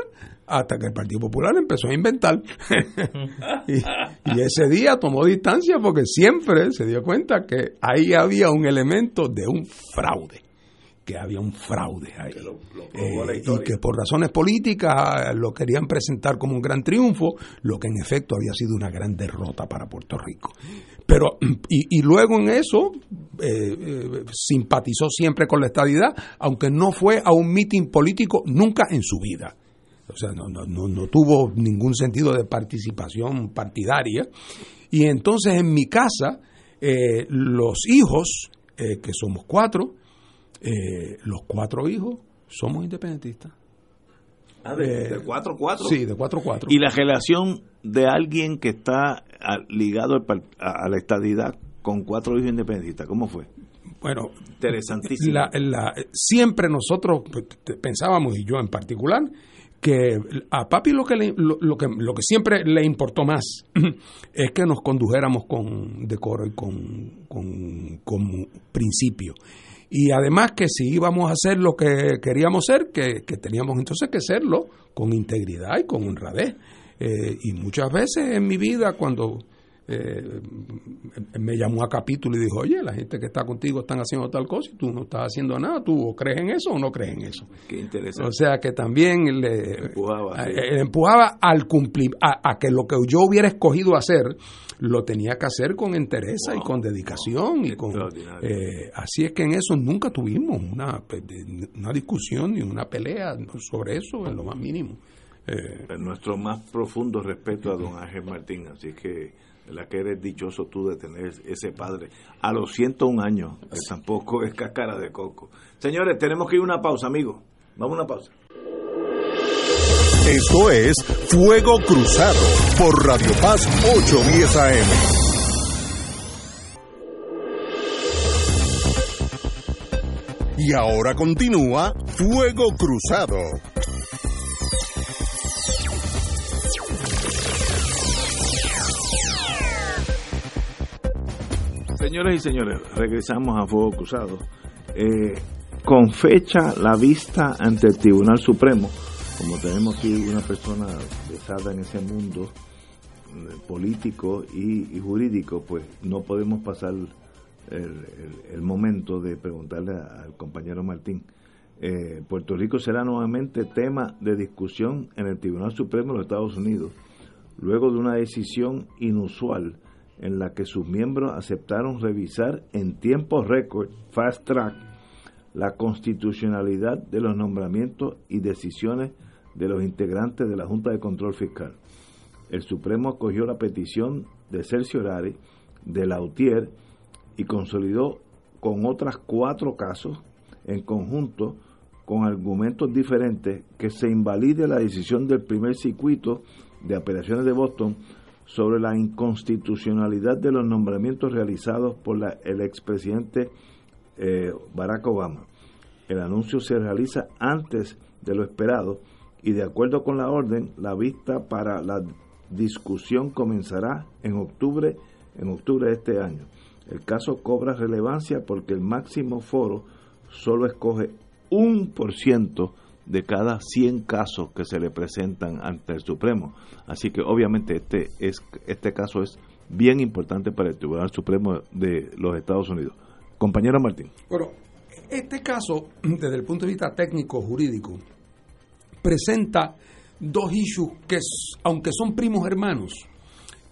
B: hasta que el Partido Popular empezó a inventar. y, y, ese día tomó distancia porque siempre se dio cuenta que ahí había un elemento de un fraude que había un fraude ahí. Eh, y que por razones políticas lo querían presentar como un gran triunfo, lo que en efecto había sido una gran derrota para Puerto Rico. Pero, y, luego en eso eh, eh, simpatizó siempre con la estadidad, aunque no fue a un mitin político nunca en su vida. O sea, no, no, no, tuvo ningún sentido de participación partidaria. Y entonces en mi casa, los hijos, que somos cuatro, eh, los cuatro hijos somos independentistas.
A: Ah, de 4-4.
B: Eh, sí, de 4-4.
A: ¿Y la relación de alguien que está ligado a la estadidad con cuatro hijos independentistas, cómo fue?
B: Bueno,
A: interesantísimo.
B: siempre nosotros pues, pensábamos, y yo en particular, que a papi lo que, lo, que, lo que siempre le importó más es que nos condujéramos con decoro y con, con, con principio y además que si íbamos a hacer lo que queríamos ser, que, teníamos entonces que serlo con integridad y con honradez. Eh, y muchas veces en mi vida cuando eh, me llamó a capítulo y dijo, oye, la gente que está contigo están haciendo tal cosa y tú no estás haciendo nada, ¿tú crees en eso o no crees en eso?
A: Qué interesante.
B: O sea que también le empujaba, eh, empujaba al cumplir, a, que lo que yo hubiera escogido hacer, lo tenía que hacer con entereza y con dedicación. y con eh, Así es que en eso nunca tuvimos una, una discusión ni una pelea sobre eso en lo más mínimo.
A: Eh, nuestro más profundo respeto a don Ángel Martín, así que la que eres dichoso tú de tener ese padre a los 101 años, que tampoco es cascara de coco. Señores, tenemos que ir a una pausa, amigos. Vamos a una pausa.
D: Esto es Fuego Cruzado por Radio Paz 810 AM. Y ahora continúa Fuego Cruzado.
A: Señoras y señores, regresamos a Fuego Cruzado. Eh, con fecha la vista ante el Tribunal Supremo como tenemos aquí una persona pesada en ese mundo eh, político y, jurídico, pues no podemos pasar el, momento de preguntarle al compañero Martín. Eh, Puerto Rico será nuevamente tema de discusión en el Tribunal Supremo de los Estados Unidos, luego de una decisión inusual en la que sus miembros aceptaron revisar en tiempo récord, fast track, la constitucionalidad de los nombramientos y decisiones de los integrantes de la Junta de Control Fiscal. El Supremo acogió la petición de Cerciorari, de Lautier y consolidó con otras cuatro casos en conjunto con argumentos diferentes que se invalide la decisión del primer circuito de apelaciones de Boston sobre la inconstitucionalidad de los nombramientos realizados por el expresidente eh, Barack Obama. El anuncio se realiza antes de lo esperado y de acuerdo con la orden, la vista para la discusión comenzará en octubre, en octubre de este año. El caso cobra relevancia porque el máximo foro solo escoge un por ciento de cada 100 casos que se le presentan ante el Supremo. Así que obviamente este, es, este caso es bien importante para el Tribunal Supremo de los Estados Unidos. Compañero Martín.
B: Bueno, este caso, desde el punto de vista técnico jurídico, presenta dos issues que, aunque son primos hermanos,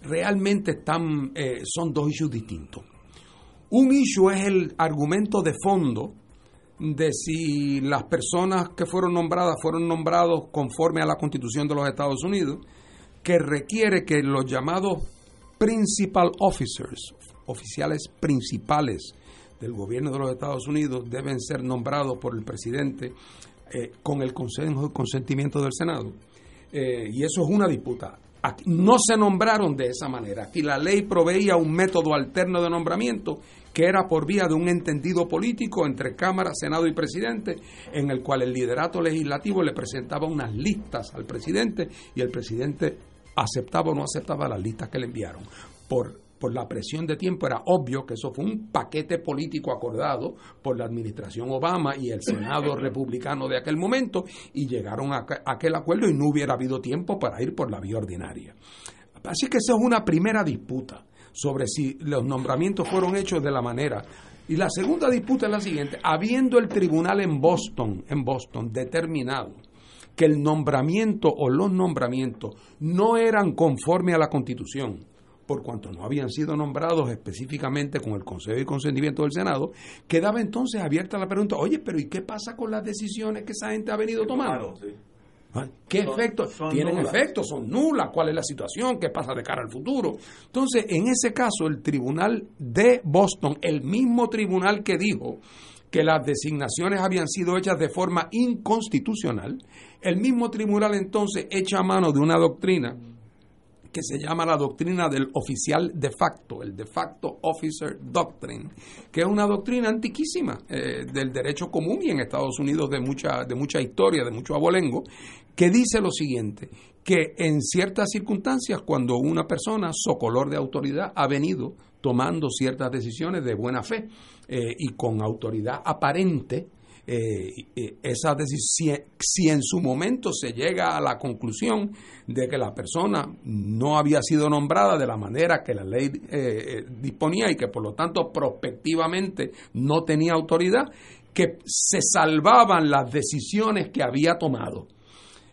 B: realmente están, eh, son dos issues distintos. Un issue es el argumento de fondo de si las personas que fueron nombradas fueron nombrados conforme a la Constitución de los Estados Unidos, que requiere que los llamados principal officers, oficiales principales del gobierno de los Estados Unidos, deben ser nombrados por el presidente eh, con el consentimiento del Senado. Eh, y eso es una disputa. No se nombraron de esa manera. Aquí la ley proveía un método alterno de nombramiento que era por vía de un entendido político entre Cámara, Senado y Presidente, en el cual el liderato legislativo le presentaba unas listas al presidente y el presidente aceptaba o no aceptaba las listas que le enviaron. Por, por la presión de tiempo era obvio que eso fue un paquete político acordado por la administración Obama y el Senado republicano de aquel momento y llegaron a aquel acuerdo y no hubiera habido tiempo para ir por la vía ordinaria. Así que esa es una primera disputa sobre si los nombramientos fueron hechos de la manera. Y la segunda disputa es la siguiente, habiendo el tribunal en Boston, en Boston determinado que el nombramiento o los nombramientos no eran conforme a la Constitución, por cuanto no habían sido nombrados específicamente con el consejo y consentimiento del Senado, quedaba entonces abierta la pregunta, oye, pero ¿y qué pasa con las decisiones que esa gente ha venido tomando? ¿Ah? ¿Qué efectos? Tienen efectos, son nulas. ¿Cuál es la situación? ¿Qué pasa de cara al futuro? Entonces, en ese caso, el tribunal de Boston, el mismo tribunal que dijo que las designaciones habían sido hechas de forma inconstitucional, el mismo tribunal entonces echa mano de una doctrina que se llama la doctrina del oficial de facto, el de facto officer doctrine, que es una doctrina antiquísima eh, del derecho común y en Estados Unidos de mucha, de mucha historia, de mucho abolengo, que dice lo siguiente, que en ciertas circunstancias, cuando una persona, socolor de autoridad, ha venido tomando ciertas decisiones de buena fe eh, y con autoridad aparente, eh, esa decisión, si en su momento se llega a la conclusión de que la persona no había sido nombrada de la manera que la ley eh, disponía y que por lo tanto prospectivamente no tenía autoridad, que se salvaban las decisiones que había tomado.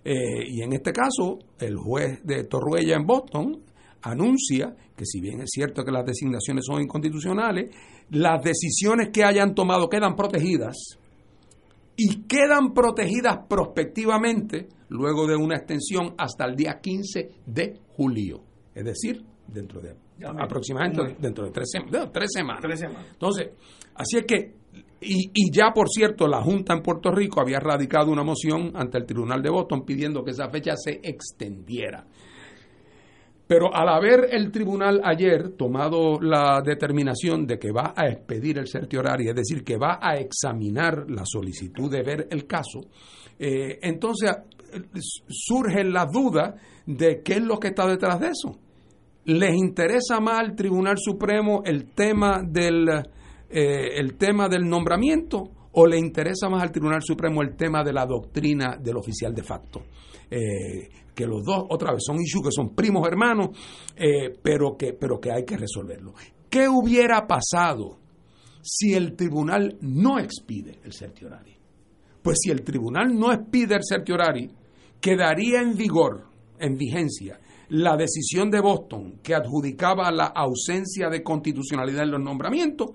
B: Eh, y en este caso, el juez de Torruella en Boston anuncia que si bien es cierto que las designaciones son inconstitucionales, las decisiones que hayan tomado quedan protegidas y quedan protegidas prospectivamente luego de una extensión hasta el día 15 de julio. Es decir, dentro de aproximadamente dentro de tres, tres, semanas. tres semanas. Entonces, así es que y, ya, por cierto, la Junta en Puerto Rico había radicado una moción ante el Tribunal de Boston pidiendo que esa fecha se extendiera. Pero al haber el tribunal ayer tomado la determinación de que va a expedir el certiorario, es decir, que va a examinar la solicitud de ver el caso, eh, entonces surge la duda de qué es lo que está detrás de eso. ¿Les interesa más al Tribunal Supremo el tema del eh, el tema del nombramiento o le interesa más al Tribunal Supremo el tema de la doctrina del oficial de facto. Eh, que los dos, otra vez, son issues que son primos hermanos, eh, pero, que, pero que hay que resolverlo. ¿Qué hubiera pasado si el tribunal no expide el certiorari? Pues si el tribunal no expide el certiorari, quedaría en vigor, en vigencia, la decisión de Boston que adjudicaba la ausencia de constitucionalidad en los nombramientos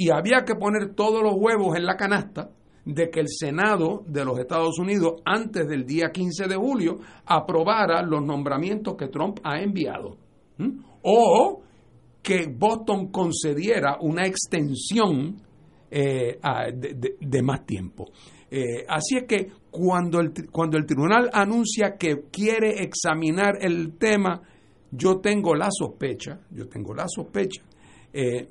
B: y había que poner todos los huevos en la canasta de que el Senado de los Estados Unidos, antes del día 15 de julio, aprobara los nombramientos que Trump ha enviado. O que Boston concediera una extensión eh, de, más tiempo. Eh, así es que cuando el, cuando el tribunal anuncia que quiere examinar el tema, yo tengo la sospecha, yo tengo la sospecha eh,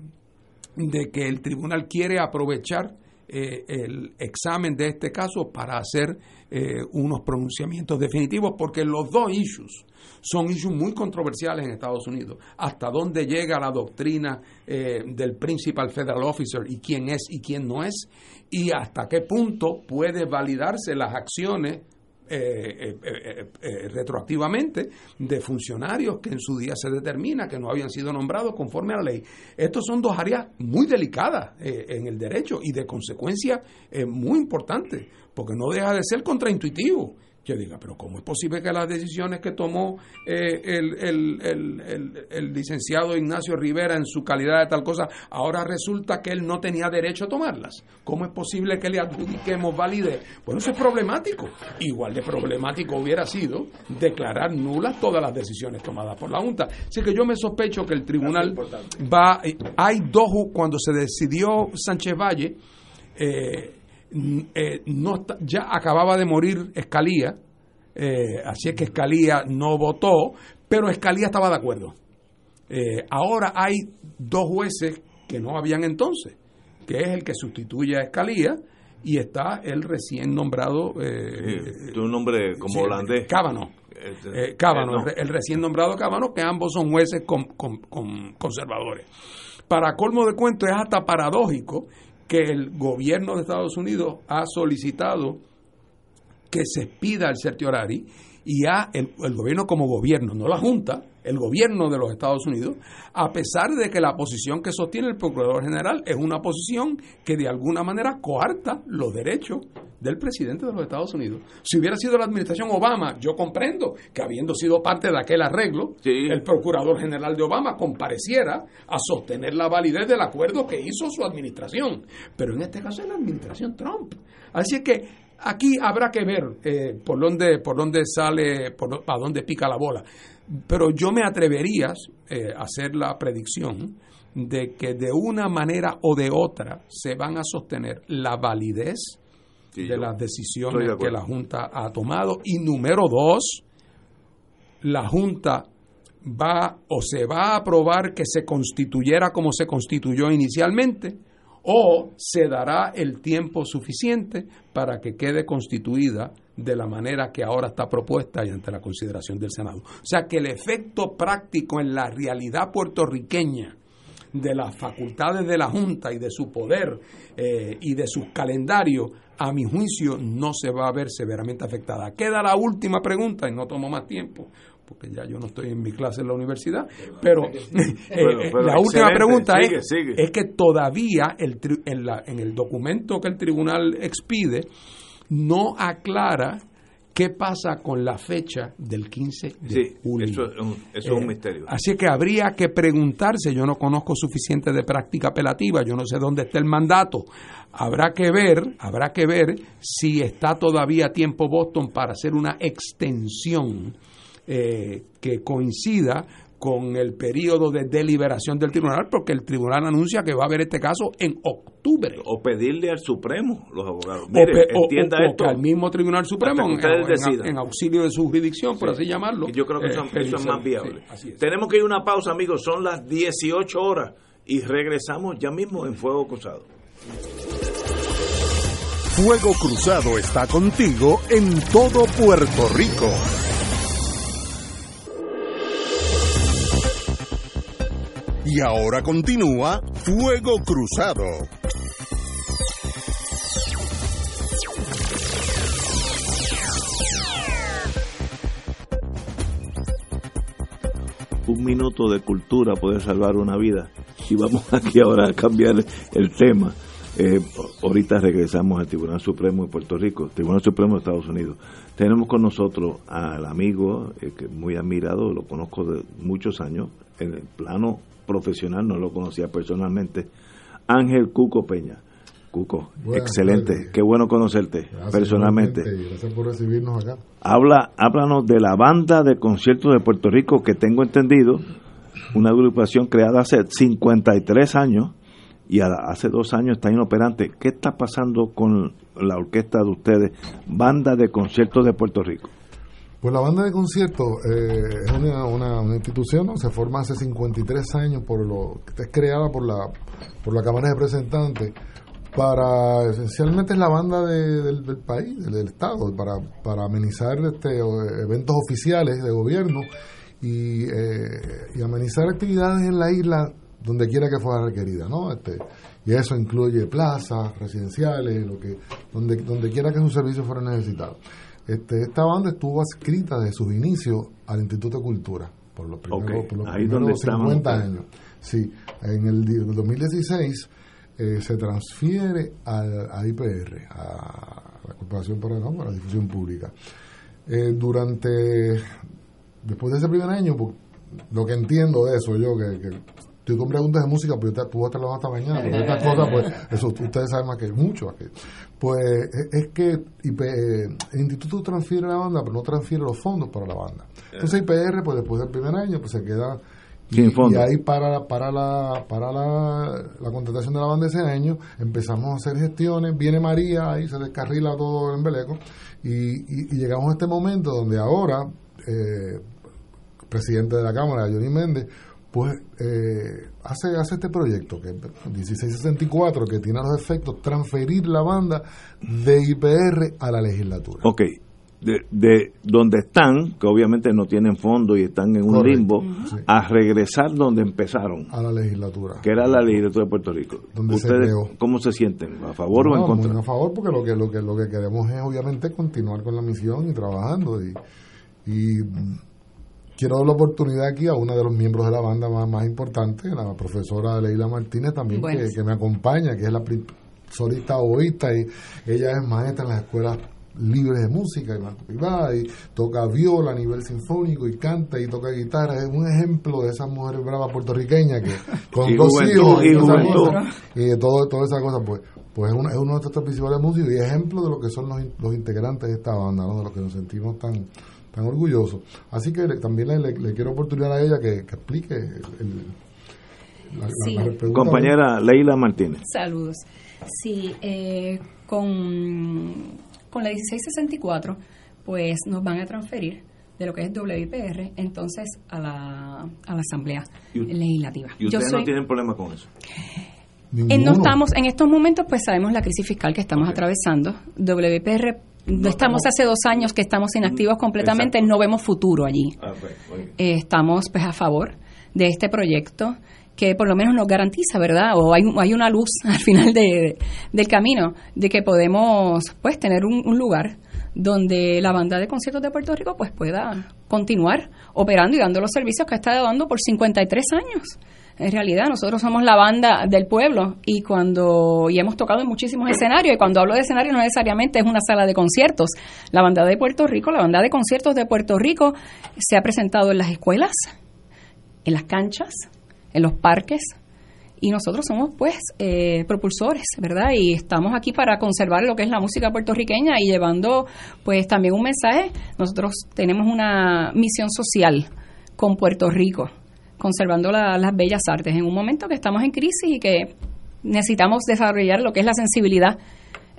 B: de que el tribunal quiere aprovechar eh, el examen de este caso para hacer eh, unos pronunciamientos definitivos, porque los dos issues son issues muy controversiales en Estados Unidos. Hasta dónde llega la doctrina eh, del principal federal officer y quién es y quién no es, y hasta qué punto puede validarse las acciones eh, eh, eh, retroactivamente de funcionarios que en su día se determina que no habían sido nombrados conforme a la ley. Estos son dos áreas muy delicadas en el derecho y de consecuencia muy importantes, porque no deja de ser contraintuitivo yo diga, pero ¿cómo es posible que las decisiones que tomó eh, el, licenciado Ignacio Rivera en su calidad de tal cosa, ahora resulta que él no tenía derecho a tomarlas? ¿Cómo es posible que le adjudiquemos validez? Bueno, eso es problemático. Igual de problemático hubiera sido declarar nulas todas las decisiones tomadas por la Junta. Así que yo me sospecho que el tribunal va... Hay dos, cuando se decidió Sánchez Valle, eh, eh, no ya acababa de morir Escalía, eh, así es que Escalía no votó, pero Escalía estaba de acuerdo. Eh, ahora hay dos jueces que no habían entonces, que es el que sustituye a Escalía y está el recién nombrado...
A: Eh, un nombre como holandés.
B: Cábano. Cábano, el, recién nombrado Cábano, que ambos son jueces con, conservadores. Para colmo de cuento es hasta paradójico que el gobierno de Estados Unidos ha solicitado que se pida el certiorari y a el, gobierno como gobierno, no la Junta, el gobierno de los Estados Unidos, a pesar de que la posición que sostiene el Procurador General es una posición que de alguna manera coarta los derechos del presidente de los Estados Unidos. Si hubiera sido la administración Obama, yo comprendo que habiendo sido parte de aquel arreglo, el Procurador General de Obama compareciera a sostener la validez del acuerdo que hizo su administración. Pero en este caso es la administración Trump. Así que Aquí habrá que ver eh, por dónde por dónde sale, por, dónde pica la bola. Pero yo me atrevería eh, a hacer la predicción de que de una manera o de otra se van a sostener la validez de las decisiones que la Junta ha tomado. Y número dos, la Junta va o se va a aprobar que se constituyera como se constituyó inicialmente o se dará el tiempo suficiente para que quede constituida de la manera que ahora está propuesta y ante la consideración del Senado. O sea que el efecto práctico en la realidad puertorriqueña de las facultades de la Junta y de su poder eh, y de sus calendarios, a mi juicio, no se va a ver severamente afectada. Queda la última pregunta y no tomo más tiempo porque ya yo no estoy en mi clase en la universidad, pero, eh, eh, la última pregunta es, es que todavía el, en, la, en el documento que el tribunal expide no aclara qué pasa con la fecha del 15 de julio.
A: Eso, es un, eso es un eh, misterio.
B: Así que habría que preguntarse, yo no conozco suficiente de práctica apelativa, yo no sé dónde está el mandato. Habrá que ver, habrá que ver si está todavía a tiempo Boston para hacer una extensión eh, que coincida con el periodo de deliberación del tribunal, porque el tribunal anuncia que va a haber este caso en octubre.
A: O pedirle al Supremo, los abogados.
B: o, entienda esto. al mismo Tribunal Supremo, en, auxilio de su jurisdicción, por así llamarlo.
A: yo creo que eso, eh, es más viable. Tenemos que ir a una pausa, amigos. Son las 18 horas y regresamos ya mismo en Fuego Cruzado.
D: Fuego Cruzado está contigo en todo Puerto Rico. Y ahora continúa Fuego Cruzado.
A: Un minuto de cultura puede salvar una vida. Y vamos aquí ahora a cambiar el tema. Eh, ahorita regresamos al Tribunal Supremo de Puerto Rico, Tribunal Supremo de Estados Unidos. Tenemos con nosotros al amigo eh, que muy admirado, lo conozco de muchos años, en el plano profesional, no lo conocía personalmente, Ángel Cuco Peña. Cuco, excelente. Qué bueno conocerte personalmente.
E: Gracias por recibirnos acá.
A: Habla, háblanos de la banda de conciertos de Puerto Rico que tengo entendido, una agrupación creada hace 53 años y hace dos años está inoperante. ¿Qué está pasando con la orquesta de ustedes, Banda de Conciertos de Puerto Rico?
E: Pues la banda de conciertos eh, es una, una, institución, se forma hace 53 años, por lo es creada por la, por la Cámara de Representantes para esencialmente es la banda del, país, del, Estado, para, para amenizar este, eventos oficiales de gobierno y, eh, y, amenizar actividades en la isla donde quiera que fuera requerida, ¿no? Este, y eso incluye plazas, residenciales, lo que donde donde quiera que sus servicios fueran necesitados. Este, esta banda estuvo adscrita desde sus inicios al Instituto de Cultura por los primeros, por los primeros 50 años. Sí, en el, 2016 eh, se transfiere a IPR, a la Corporación para, la Difusión Pública. Eh, durante, después de ese primer año, pues, lo que entiendo de eso yo, que, que estoy con preguntas de música, pues yo tú vas a estar hasta mañana, pero estas cosas, pues eso ustedes saben más que mucho. Pues es que eh, el instituto transfiere la banda, pero no transfiere los fondos para la banda. Entonces IPR, pues después del primer año, pues se queda y, y, ahí para, para, la, para la, la, contratación de la banda ese año empezamos a hacer gestiones, viene María, ahí se descarrila todo en Beleco y, y, llegamos a este momento donde ahora, eh, presidente de la Cámara, Johnny Méndez, pues eh, hace, hace este proyecto, que 1664, que tiene los efectos transferir la banda de IPR a la legislatura.
A: Ok, de, de donde están, que obviamente no tienen fondo y están en un limbo, a regresar donde empezaron.
E: A la legislatura.
A: Que era la legislatura de Puerto Rico. ¿Ustedes cómo se sienten? ¿A favor o en contra?
E: a favor porque lo que, lo, que, lo que queremos es obviamente continuar con la misión y trabajando y, y quiero dar la oportunidad aquí a una de los miembros de la banda más, más importantes, la profesora Leila Martínez también, que, me acompaña, que es la solista oísta y ella es maestra en las escuelas libres de música y privada y toca viola a nivel sinfónico y canta y toca guitarra. Es un ejemplo de esas mujeres bravas puertorriqueñas que con dos hijos y, y, todo, toda esa cosa pues pues es, uno de nuestros principales músicos y ejemplo de lo que son los, los integrantes de esta banda ¿no? de los que nos sentimos tan tan orgulloso. Así que también le, quiero oportunidad a ella que, explique
A: la, Compañera Leila Martínez.
F: Saludos. Sí, eh, con, con la 1664, pues nos van a transferir de lo que es WIPR, entonces a la, a la Asamblea Legislativa.
A: ¿Y ustedes no tienen problema con eso?
F: En, no estamos, en estos momentos, pues sabemos la crisis fiscal que estamos atravesando. WIPR no estamos hace dos años que estamos inactivos mm, completamente, no vemos futuro allí. Ah, pues, eh, estamos pues a favor de este proyecto que por lo menos nos garantiza, ¿verdad? O hay, hay una luz al final de, del camino de que podemos pues tener un, un lugar donde la banda de conciertos de Puerto Rico pues pueda continuar operando y dando los servicios que ha estado dando por 53 años en realidad nosotros somos la banda del pueblo y cuando y hemos tocado en muchísimos escenarios y cuando hablo de escenario no necesariamente es una sala de conciertos. La banda de Puerto Rico, la banda de conciertos de Puerto Rico se ha presentado en las escuelas, en las canchas, en los parques y nosotros somos pues eh, propulsores, ¿verdad? Y estamos aquí para conservar lo que es la música puertorriqueña y llevando pues también un mensaje. Nosotros tenemos una misión social con Puerto Rico conservando las bellas artes en un momento que estamos en crisis y que necesitamos desarrollar lo que es la sensibilidad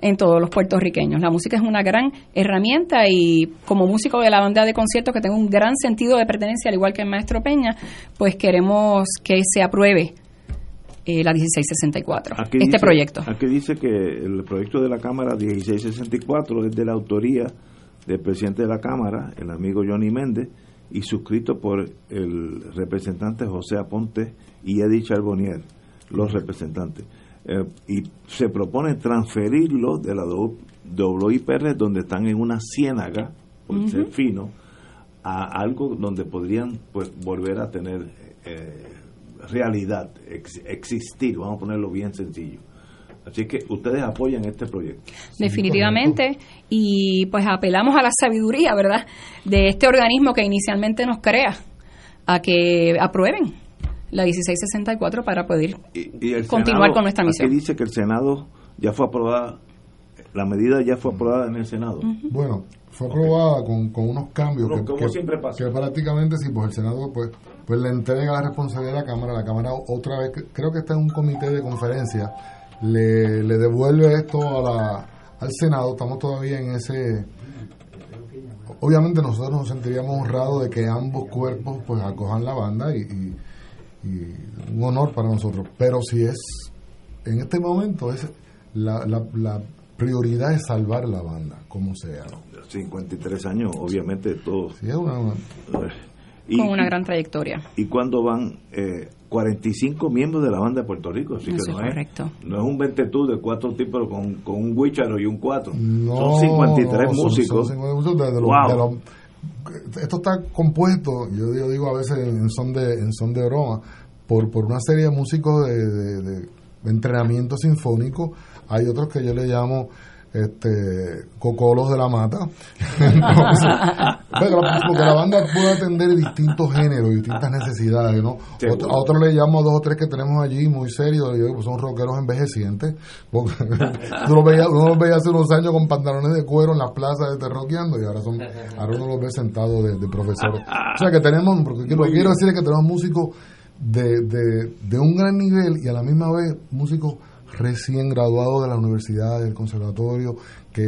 F: en todos los puertorriqueños. La música es una gran herramienta y como músico de la banda de conciertos que tengo un gran sentido de pertenencia, al igual que el maestro Peña, pues queremos que se apruebe eh, la 1664, este proyecto.
A: Aquí dice que el proyecto de la Cámara 1664 es de la autoría del presidente de la Cámara, el amigo Johnny Méndez, y suscrito por el representante José Aponte y Edith Charbonnier, los representantes. Eh, y se propone transferirlo de la WIPR, donde están en una ciénaga, por ser fino, a algo donde podrían pues volver a tener eh, realidad, existir, vamos a ponerlo bien sencillo. Así que ustedes apoyan este proyecto.
F: Definitivamente. Y pues apelamos a la sabiduría, ¿verdad?, de este organismo que inicialmente nos crea, a que aprueben la 1664 para poder continuar con nuestra misión.
A: Aquí dice que el Senado ya fue aprobada, la medida ya fue aprobada en el Senado.
E: Bueno, fue aprobada con, con unos cambios que,
A: como siempre pasa.
E: que prácticamente si pues el Senado pues pues le entrega la responsabilidad a la Cámara, la Cámara otra vez, creo que está en un comité de conferencia, le, le devuelve esto a la, al Senado, estamos todavía en ese... Obviamente nosotros nos sentiríamos honrados de que ambos cuerpos pues acojan la banda y, y, un honor para nosotros, pero si es, en este momento es la, la, la prioridad es salvar la banda, como sea.
A: 53 años, obviamente todos.
E: Sí, es una,
F: con una gran trayectoria.
A: Y cuando van eh, 45 miembros de la banda de Puerto Rico, así que no, es, correcto. no es un ventetud de cuatro tipos con, con un guicharo y un cuatro. son 53 músicos.
E: esto está compuesto, yo, yo, digo a veces en son de, en son de broma, por, por una serie de músicos de, de entrenamiento sinfónico. Hay otros que yo le llamo este cocolos de la mata. Porque la banda puede atender distintos géneros y distintas necesidades ¿no? a otros le llamo dos o tres que tenemos allí muy serios pues son rockeros envejecientes porque uno, veía, uno los veía hace unos años con pantalones de cuero en las plazas de rockeando y ahora son ahora uno los ve sentados de, profesores. O sea que tenemos porque lo que quiero decir es que tenemos músicos de, de, de un gran nivel y a la misma vez músicos recién graduados de la universidad, del conservatorio, que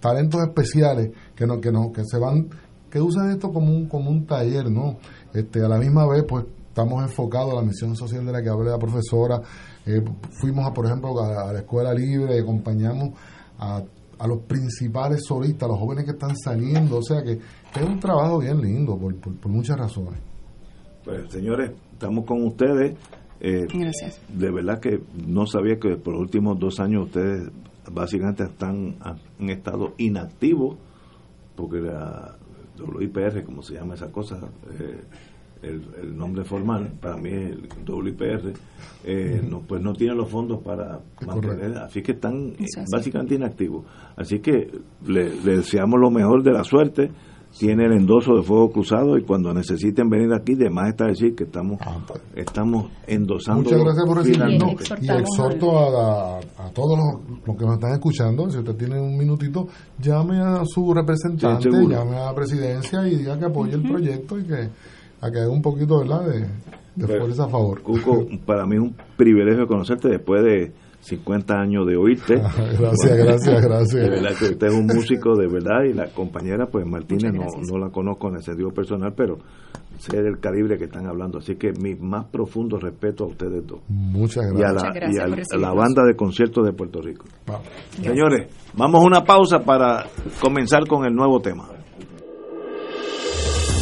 E: talentos especiales que no, que no, que se van, que usan esto como un, como un taller, ¿no? Este, a la misma vez, pues estamos enfocados a la misión social de la que hablé la profesora, eh, fuimos a, por ejemplo a, la escuela libre y acompañamos a, a los principales solistas, los jóvenes que están saliendo, o sea que, es un trabajo bien lindo por, por, por muchas razones.
A: Pues señores, estamos con ustedes
F: eh, Gracias.
A: De verdad que no sabía que por los últimos dos años ustedes básicamente están en estado inactivo, porque la WIPR, como se llama esa cosa, eh, el, nombre formal para mí es el WIPR, eh, no, pues no tiene los fondos para mantener, así que están básicamente inactivos. Así que le, le deseamos lo mejor de la suerte tiene el endoso de fuego cruzado y cuando necesiten venir aquí, de más está decir que estamos ah, pues. estamos endosando.
E: Muchas gracias por recibirnos y exhorto a, a, todos los, que nos están escuchando, si usted tiene un minutito, llame a su representante, llame a la presidencia y diga que apoye el proyecto y que, a que haga un poquito ¿verdad? de, de fuerza a favor.
A: Cuco, para mí es un privilegio conocerte después de 50 años de oírte.
E: gracias, gracias, gracias.
A: De verdad que usted es un músico de verdad y la compañera, pues Martínez, no, no la conozco en el sentido personal, pero sé del calibre que están hablando. Así que mi más profundo respeto a ustedes dos.
E: Muchas gracias.
A: Y a la, banda de conciertos de Puerto Rico. Señores, vamos a una pausa para comenzar con el nuevo tema.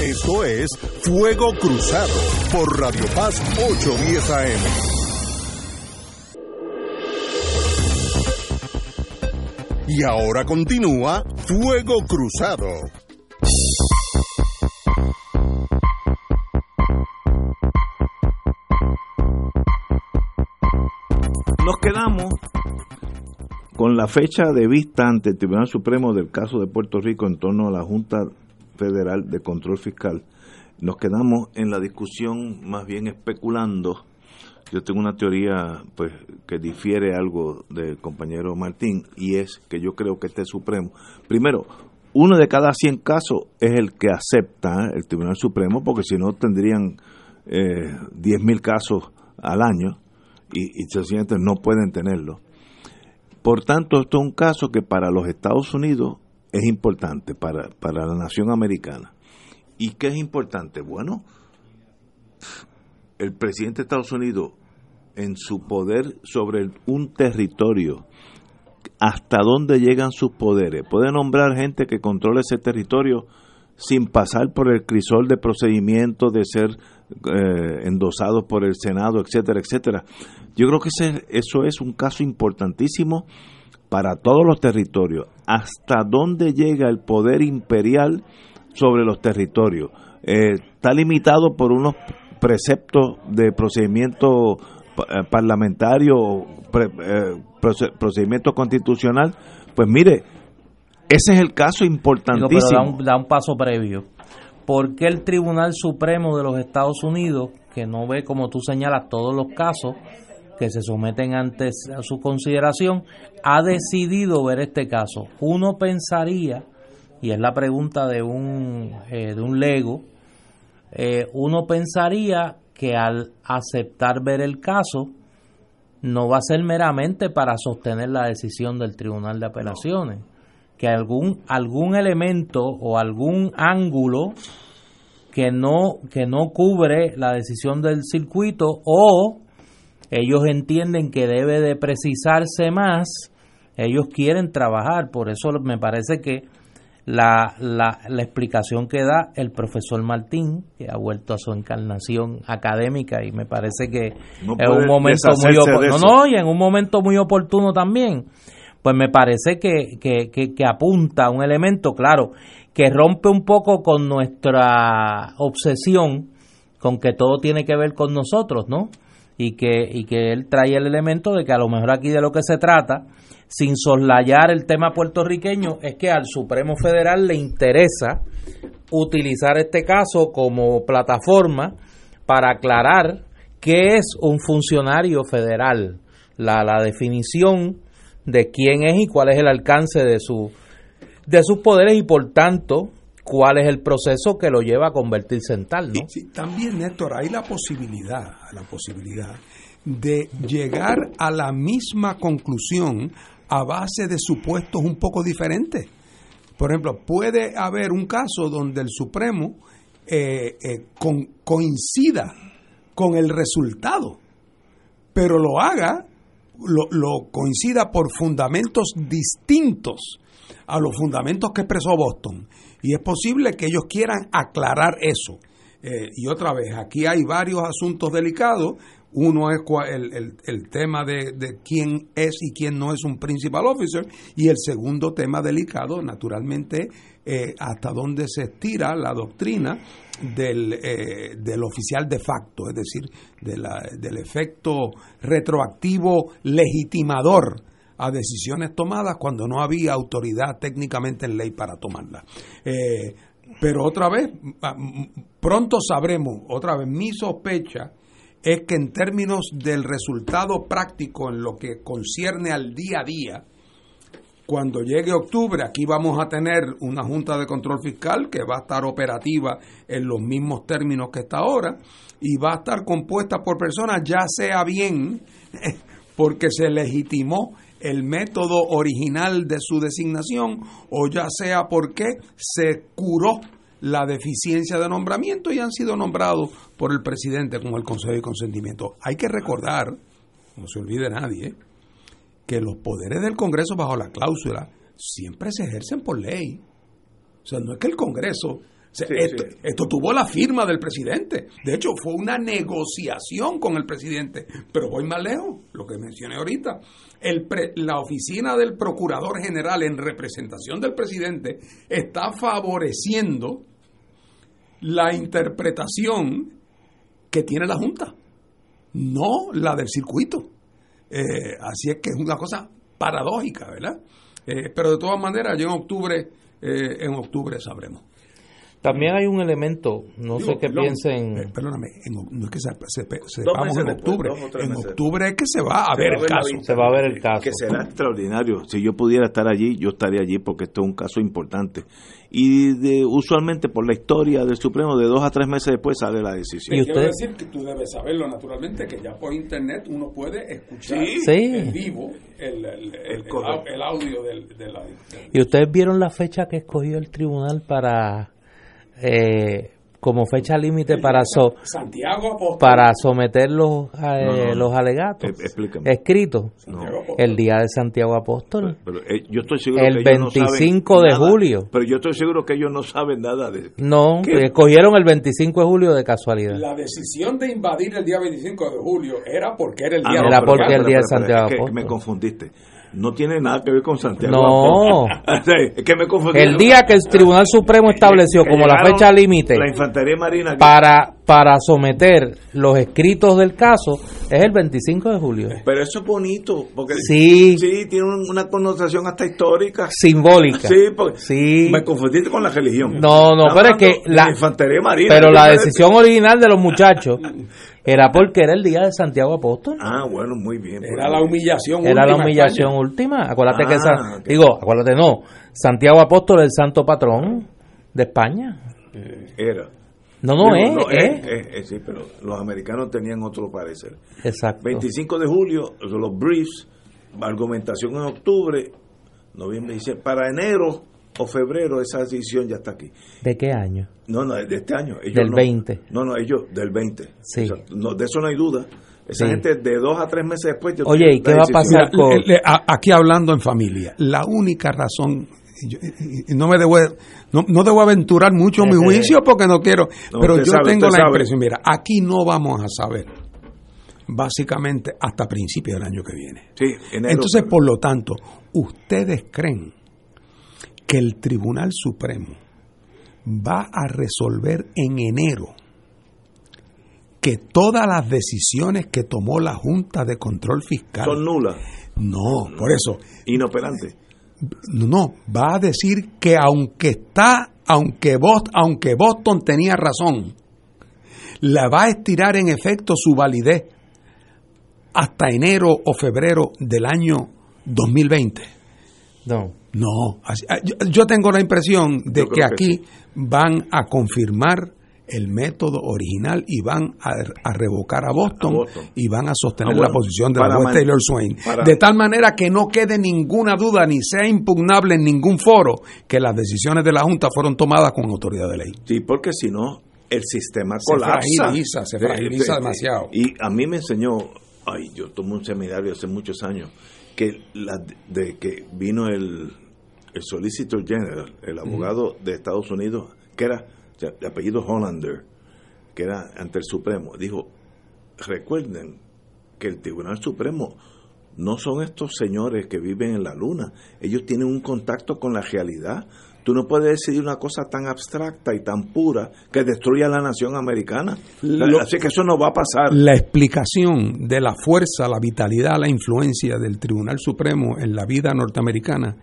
D: Esto es Fuego Cruzado por Radio Paz 810 AM. Y ahora continúa Fuego Cruzado.
A: Nos quedamos con la fecha de vista ante el Tribunal Supremo del caso de Puerto Rico en torno a la Junta Federal de Control Fiscal. Nos quedamos en la discusión más bien especulando yo tengo una teoría pues que difiere algo del compañero Martín y es que yo creo que este Supremo, primero, uno de cada 100 casos es el que acepta el Tribunal Supremo porque si no tendrían eh, 10.000 casos al año y, y sencillamente no pueden tenerlo. Por tanto, esto es un caso que para los Estados Unidos es importante, para, para la nación americana. ¿Y qué es importante? Bueno, el presidente de Estados Unidos en su poder sobre un territorio, hasta dónde llegan sus poderes. Puede nombrar gente que controle ese territorio sin pasar por el crisol de procedimiento de ser eh, endosados por el Senado, etcétera, etcétera. Yo creo que ese, eso es un caso importantísimo para todos los territorios. ¿Hasta dónde llega el poder imperial sobre los territorios? Eh, está limitado por unos preceptos de procedimiento eh, parlamentario, eh, procedimiento constitucional, pues mire, ese es el caso importantísimo.
C: da, un, paso previo. ¿Por qué el Tribunal Supremo de los Estados Unidos, que no ve, como tú señalas, todos los casos, que se someten antes a su consideración, ha decidido ver este caso. Uno pensaría, y es la pregunta de un, eh, de un lego, eh, uno pensaría que al aceptar ver el caso, no va a ser meramente para sostener la decisión del Tribunal de Apelaciones, que algún, algún elemento o algún ángulo que no, que no cubre la decisión del circuito o ellos entienden que debe de precisarse más, ellos quieren trabajar, por eso me parece que la, la, la, explicación que da el profesor Martín, que ha vuelto a su encarnación académica y me parece que en un momento muy oportuno, no, y en un momento muy oportuno también, pues me parece que, que, que, que apunta a un elemento, claro, que rompe un poco con nuestra obsesión con que todo tiene que ver con nosotros, ¿no? Y que, y que él trae el elemento de que a lo mejor aquí de lo que se trata sin soslayar el tema puertorriqueño, es que al Supremo Federal le interesa utilizar este caso como plataforma para aclarar qué es un funcionario federal, la, la definición de quién es y cuál es el alcance de, su, de sus poderes y por tanto cuál es el proceso que lo lleva a convertirse en tal. ¿no?
B: también, Néstor, hay la posibilidad, la posibilidad de llegar a la misma conclusión a base de supuestos un poco diferentes. Por ejemplo, puede haber un caso donde el Supremo eh, eh, coincida con el resultado, pero lo haga, lo, lo, coincida por fundamentos distintos a los fundamentos que expresó Boston. Y es posible que ellos quieran aclarar eso. Eh, y otra vez, aquí hay varios asuntos delicados uno es el, el, tema de, de, quién es y quién no es un principal officer y el segundo tema delicado, naturalmente, eh, hasta dónde se estira la doctrina del, eh, del oficial de facto, es decir, del efecto retroactivo legitimador a decisiones tomadas cuando no había autoridad técnicamente en ley para tomarlas. Eh, pero otra vez, pronto sabremos, otra vez mi sospecha, es que en términos del resultado práctico en lo que concierne al día a día, cuando llegue octubre, aquí vamos a tener una Junta de Control Fiscal que va a estar operativa en los mismos términos que está ahora y va a estar compuesta por personas, ya sea bien porque se legitimó el método original de su designación o ya sea porque se curó la deficiencia de nombramiento y han sido nombrados por el presidente como el Consejo de Consentimiento. Hay que recordar, no se olvide nadie, que los poderes del Congreso bajo la cláusula siempre se ejercen por ley. O sea, no es que el Congreso... esto, tuvo la firma del presidente. De hecho, fue una negociación con el presidente. Pero voy más lejos, lo que mencioné ahorita. El la oficina del Procurador General en representación del presidente está favoreciendo la interpretación que tiene la Junta, no la del circuito. Eh, así es que es una cosa paradójica, ¿verdad? Eh, pero de todas maneras, yo en octubre, eh, en octubre sabremos.
C: También hay un elemento, no sé qué piensen.
B: Eh, perdóname, no es que se, se, en octubre. en octubre es que se va a ver el caso.
C: Se va a ver el caso.
A: Que será extraordinario. Si yo pudiera estar allí, yo estaría allí porque esto es un caso importante. Y de, usualmente por la historia del Supremo, de dos a tres meses después sale la decisión.
B: ¿Y usted? Quiero decir que tú debes saberlo, naturalmente, que ya por internet uno puede escuchar en vivo el, el, audio del, de la.
C: ¿Y ustedes vieron la fecha que escogió el tribunal para eh, como fecha límite para para someter los, eh, los alegatos. Eh, escritos el día de Santiago Apóstol.
A: Eh, yo estoy seguro
C: el 25 de julio.
A: Pero yo estoy seguro que ellos no saben nada de
C: no escogieron el 25 de julio de casualidad.
B: La decisión de invadir el día 25 de julio era porque era el ah, día
C: era porque el día de Santiago
A: Apóstol. me confundiste no tiene nada que ver con Santiago.
C: No.
A: es que me
C: El día que el Tribunal Supremo estableció como la fecha límite
A: la infantería marina
C: para para someter los escritos del caso es el 25 de julio.
A: Pero eso es bonito, porque
C: sí,
A: sí tiene una connotación hasta histórica.
C: Simbólica.
A: Sí, porque sí. me confundiste con la religión.
C: No, no, pero es que
A: la, infantería marina.
C: Pero la decisión original de los muchachos era porque era el día de Santiago Apóstol.
A: Ah, bueno, muy bien.
B: Era la humillación
C: última. Era la humillación última. Acuérdate que esa, ah, digo, acuérdate no, Santiago Apóstol es el santo patrón de España.
A: Era.
C: No, no, es,
A: es, Sí, pero los americanos tenían otro parecer.
C: Exacto.
A: 25 de julio, los briefs, argumentación en octubre, noviembre, dice, para enero o febrero esa decisión ya está aquí.
C: ¿De qué año?
A: No, no, de este año.
C: del 20.
A: No, no, ellos del 20.
C: Sí.
A: no, de eso no hay duda. Esa gente de dos a tres meses después...
C: Oye, ¿y qué va a pasar con...?
B: Aquí hablando en familia, la única razón no me debo no, no debo aventurar mucho mi juicio porque no quiero pero yo tengo la impresión mira aquí no vamos a saber básicamente hasta principios del año que viene entonces por lo tanto ustedes creen que el Tribunal Supremo va a resolver en enero que todas las decisiones que tomó la Junta de Control Fiscal
A: son nulas.
B: No, por eso.
A: Inoperantes
B: no, va a decir que aunque está, aunque, Boston, aunque Boston tenía razón, la va a estirar en efecto su validez hasta enero o febrero del año 2020.
C: No.
B: No, yo, tengo la impresión de que aquí van a confirmar el método original y van a, revocar a Boston, y van a sostener ah, la posición de la juez Taylor Swain. De tal manera que no quede ninguna duda ni sea impugnable en ningún foro que las decisiones de la Junta fueron tomadas con autoridad de ley.
A: Sí, porque si no, el sistema colapsa.
B: Se fragiliza, se fragiliza demasiado.
A: Y a mí me enseñó, ay, yo tomé un seminario hace muchos años, que la, de que vino el, el Solicitor General, el abogado de Estados Unidos, que era de apellido Hollander, que era ante el Supremo, dijo, recuerden que el Tribunal Supremo no son estos señores que viven en la luna, ellos tienen un contacto con la realidad. Tú no puedes decidir una cosa tan abstracta y tan pura que destruya la nación americana. Así que eso no va a pasar.
B: La explicación de la fuerza, la vitalidad, la influencia del Tribunal Supremo en la vida norteamericana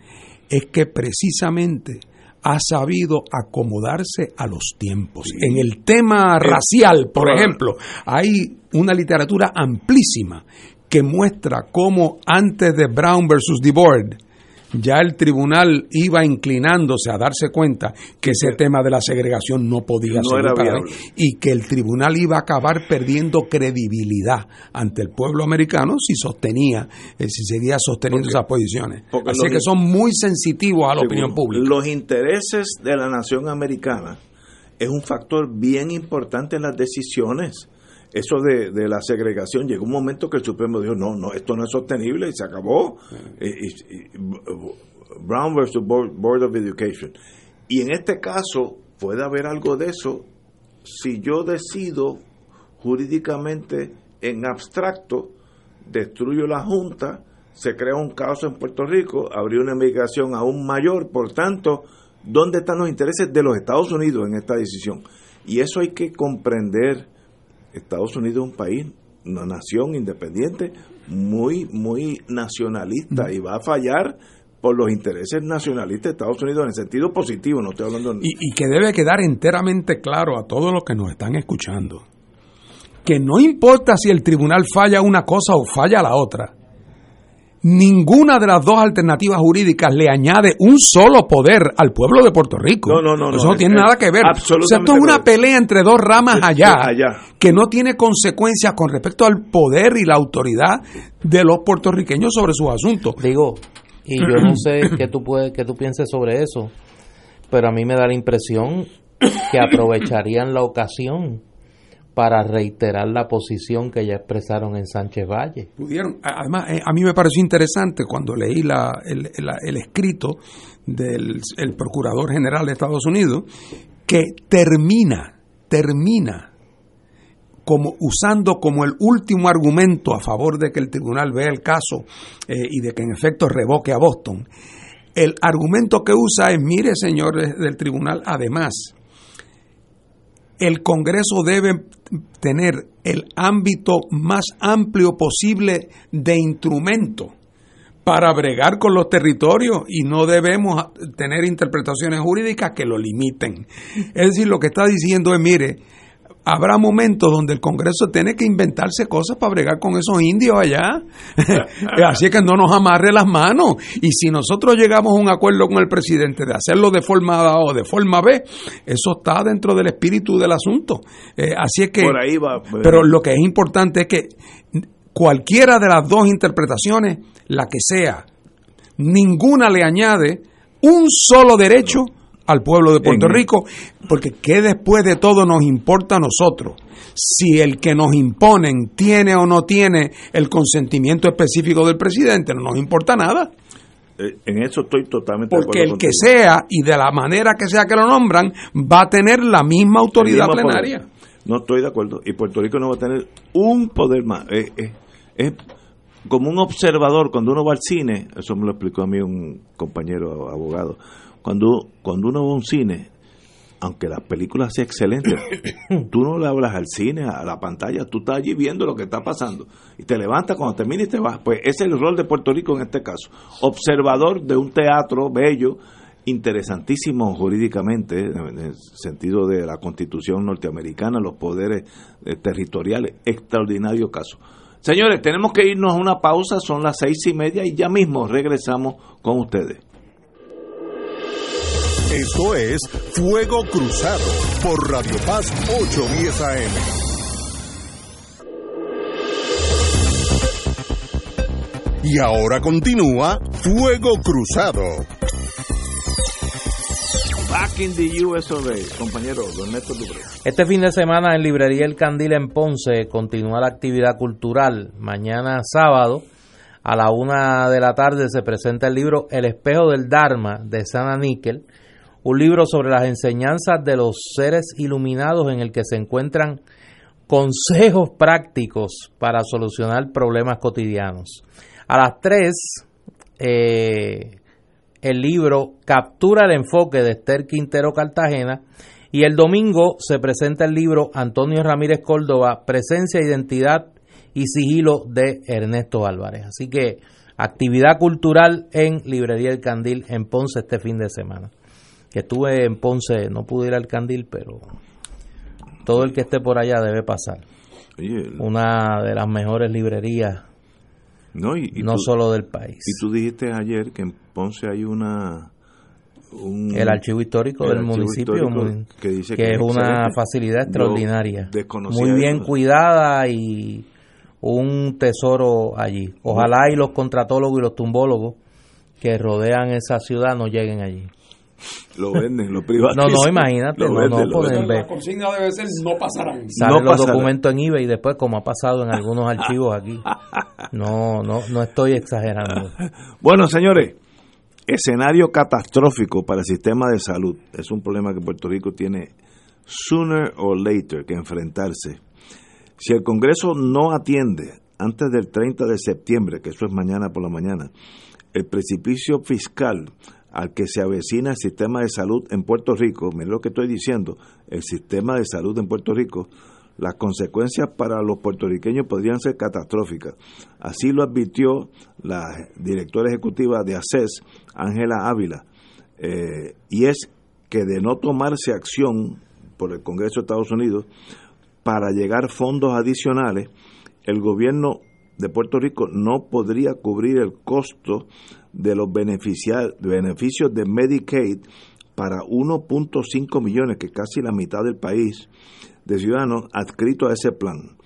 B: es que precisamente ha sabido acomodarse a los tiempos. En el tema racial, por ejemplo, hay una literatura amplísima que muestra cómo antes de Brown versus DeBoard, ya el tribunal iba inclinándose a darse cuenta que ese tema de la segregación no podía ser y que el tribunal iba a acabar perdiendo credibilidad ante el pueblo americano si sostenía, eh, si seguía sosteniendo esas posiciones. Así que son muy sensitivos a la opinión pública.
A: Los intereses de la nación americana es un factor bien importante en las decisiones eso de, de, la segregación, llegó un momento que el Supremo dijo, no, no, esto no es sostenible y se acabó. Brown versus Board, of Education. Y en este caso puede haber algo de eso si yo decido jurídicamente en abstracto, destruyo la Junta, se crea un caos en Puerto Rico, habría una migración aún mayor, por tanto, ¿dónde están los intereses de los Estados Unidos en esta decisión? Y eso hay que comprender Estados Unidos es un país, una nación independiente, muy, muy nacionalista y va a fallar por los intereses nacionalistas de Estados Unidos en el sentido positivo, no estoy hablando...
B: Y, y que debe quedar enteramente claro a todos los que nos están escuchando, que no importa si el tribunal falla una cosa o falla la otra, ninguna de las dos alternativas jurídicas le añade un solo poder al pueblo de Puerto Rico.
A: No, no, no.
B: Eso no, tiene nada que ver.
A: Absolutamente.
B: esto es una pelea entre dos ramas allá, que no tiene consecuencias con respecto al poder y la autoridad de los puertorriqueños sobre sus asuntos.
C: Digo, y yo no sé qué tú, puedes, qué tú pienses sobre eso, pero a mí me da la impresión que aprovecharían la ocasión para reiterar la posición que ya expresaron en Sánchez Valle.
B: Pudieron, además, eh, a mí me pareció interesante cuando leí la, el, escrito del Procurador General de Estados Unidos, que termina, termina como usando como el último argumento a favor de que el tribunal vea el caso eh, y de que en efecto revoque a Boston. El argumento que usa es, mire señores del tribunal, además, el Congreso debe tener el ámbito más amplio posible de instrumento para bregar con los territorios y no debemos tener interpretaciones jurídicas que lo limiten. Es decir, lo que está diciendo es, mire, habrá momentos donde el Congreso tiene que inventarse cosas para bregar con esos indios allá. Así es que no nos amarre las manos. Y si nosotros llegamos a un acuerdo con el presidente de hacerlo de forma A o de forma B, eso está dentro del espíritu del asunto. Eh, así es que...
A: Por ahí va.
B: Pero lo que es importante es que cualquiera de las dos interpretaciones, la que sea, ninguna le añade un solo derecho al pueblo de Puerto Rico, porque ¿qué después de todo nos importa a nosotros? Si el que nos imponen tiene o no tiene el consentimiento específico del presidente, no nos importa nada.
A: Eh, en eso estoy totalmente
B: Porque el que sea y de la manera que sea que lo nombran va a tener la misma autoridad plenaria.
A: No estoy de acuerdo. Y Puerto Rico no va a tener un poder más. es como un observador cuando uno va al cine. Eso me lo explicó a mí un compañero abogado cuando, cuando uno va a un cine, aunque las películas sean excelentes, tú no le hablas al cine, a la pantalla, tú estás allí viendo lo que está pasando. Y te levantas cuando termina y te vas. Pues ese es el rol de Puerto Rico en este caso. Observador de un teatro bello, interesantísimo jurídicamente, en el sentido de la constitución norteamericana, los poderes eh, territoriales, extraordinario caso. Señores, tenemos que irnos a una pausa, son las seis y media y ya mismo regresamos con ustedes.
D: Esto es Fuego Cruzado por Radio Paz 810 AM. Y ahora continúa Fuego Cruzado.
A: Back in the US compañero Don Néstor.
C: Este fin de semana en Librería El Candil en Ponce continúa la actividad cultural. Mañana sábado a la una de la tarde se presenta el libro El espejo del Dharma de Sana Níquel un libro sobre las enseñanzas de los seres iluminados en el que se encuentran consejos prácticos para solucionar problemas cotidianos. A las 3, eh, el libro Captura el enfoque de Esther Quintero Cartagena y el domingo se presenta el libro Antonio Ramírez Córdoba, Presencia, Identidad y Sigilo de Ernesto Álvarez. Así que actividad cultural en Librería El Candil en Ponce este fin de semana que estuve en Ponce, no pude ir al Candil, pero todo el que esté por allá debe pasar. Una de las mejores librerías, no, y, no solo del país.
A: Y tú dijiste ayer que en Ponce hay una...
C: el archivo histórico del municipio, que, dice que, es una facilidad extraordinaria, muy bien cuidada y un tesoro allí. Ojalá y los contratólogos y los tumbólogos que rodean esa ciudad no lleguen allí
A: lo venden, lo privatizan.
C: No, no, imagínate, no, no
B: pueden ver. La consigna debe ser no pasarán.
C: Salen los documentos en eBay y después, como ha pasado en algunos archivos aquí. No, no, no estoy exagerando.
A: Bueno, señores, escenario catastrófico para el sistema de salud. Es un problema que Puerto Rico tiene sooner or later que enfrentarse. Si el Congreso no atiende antes del 30 de septiembre, que eso es mañana por la mañana, el precipicio fiscal al que se avecina el sistema de salud en Puerto Rico, miren lo que estoy diciendo, el sistema de salud en Puerto Rico, las consecuencias para los puertorriqueños podrían ser catastróficas. Así lo advirtió la directora ejecutiva de ACES, Ángela Ávila, eh, y es que de no tomarse acción por el Congreso de Estados Unidos para llegar fondos adicionales, el gobierno de Puerto Rico no podría cubrir el costo de los beneficios de Medicaid para 1.5 millones, que casi la mitad del país, de ciudadanos adscritos a ese plan.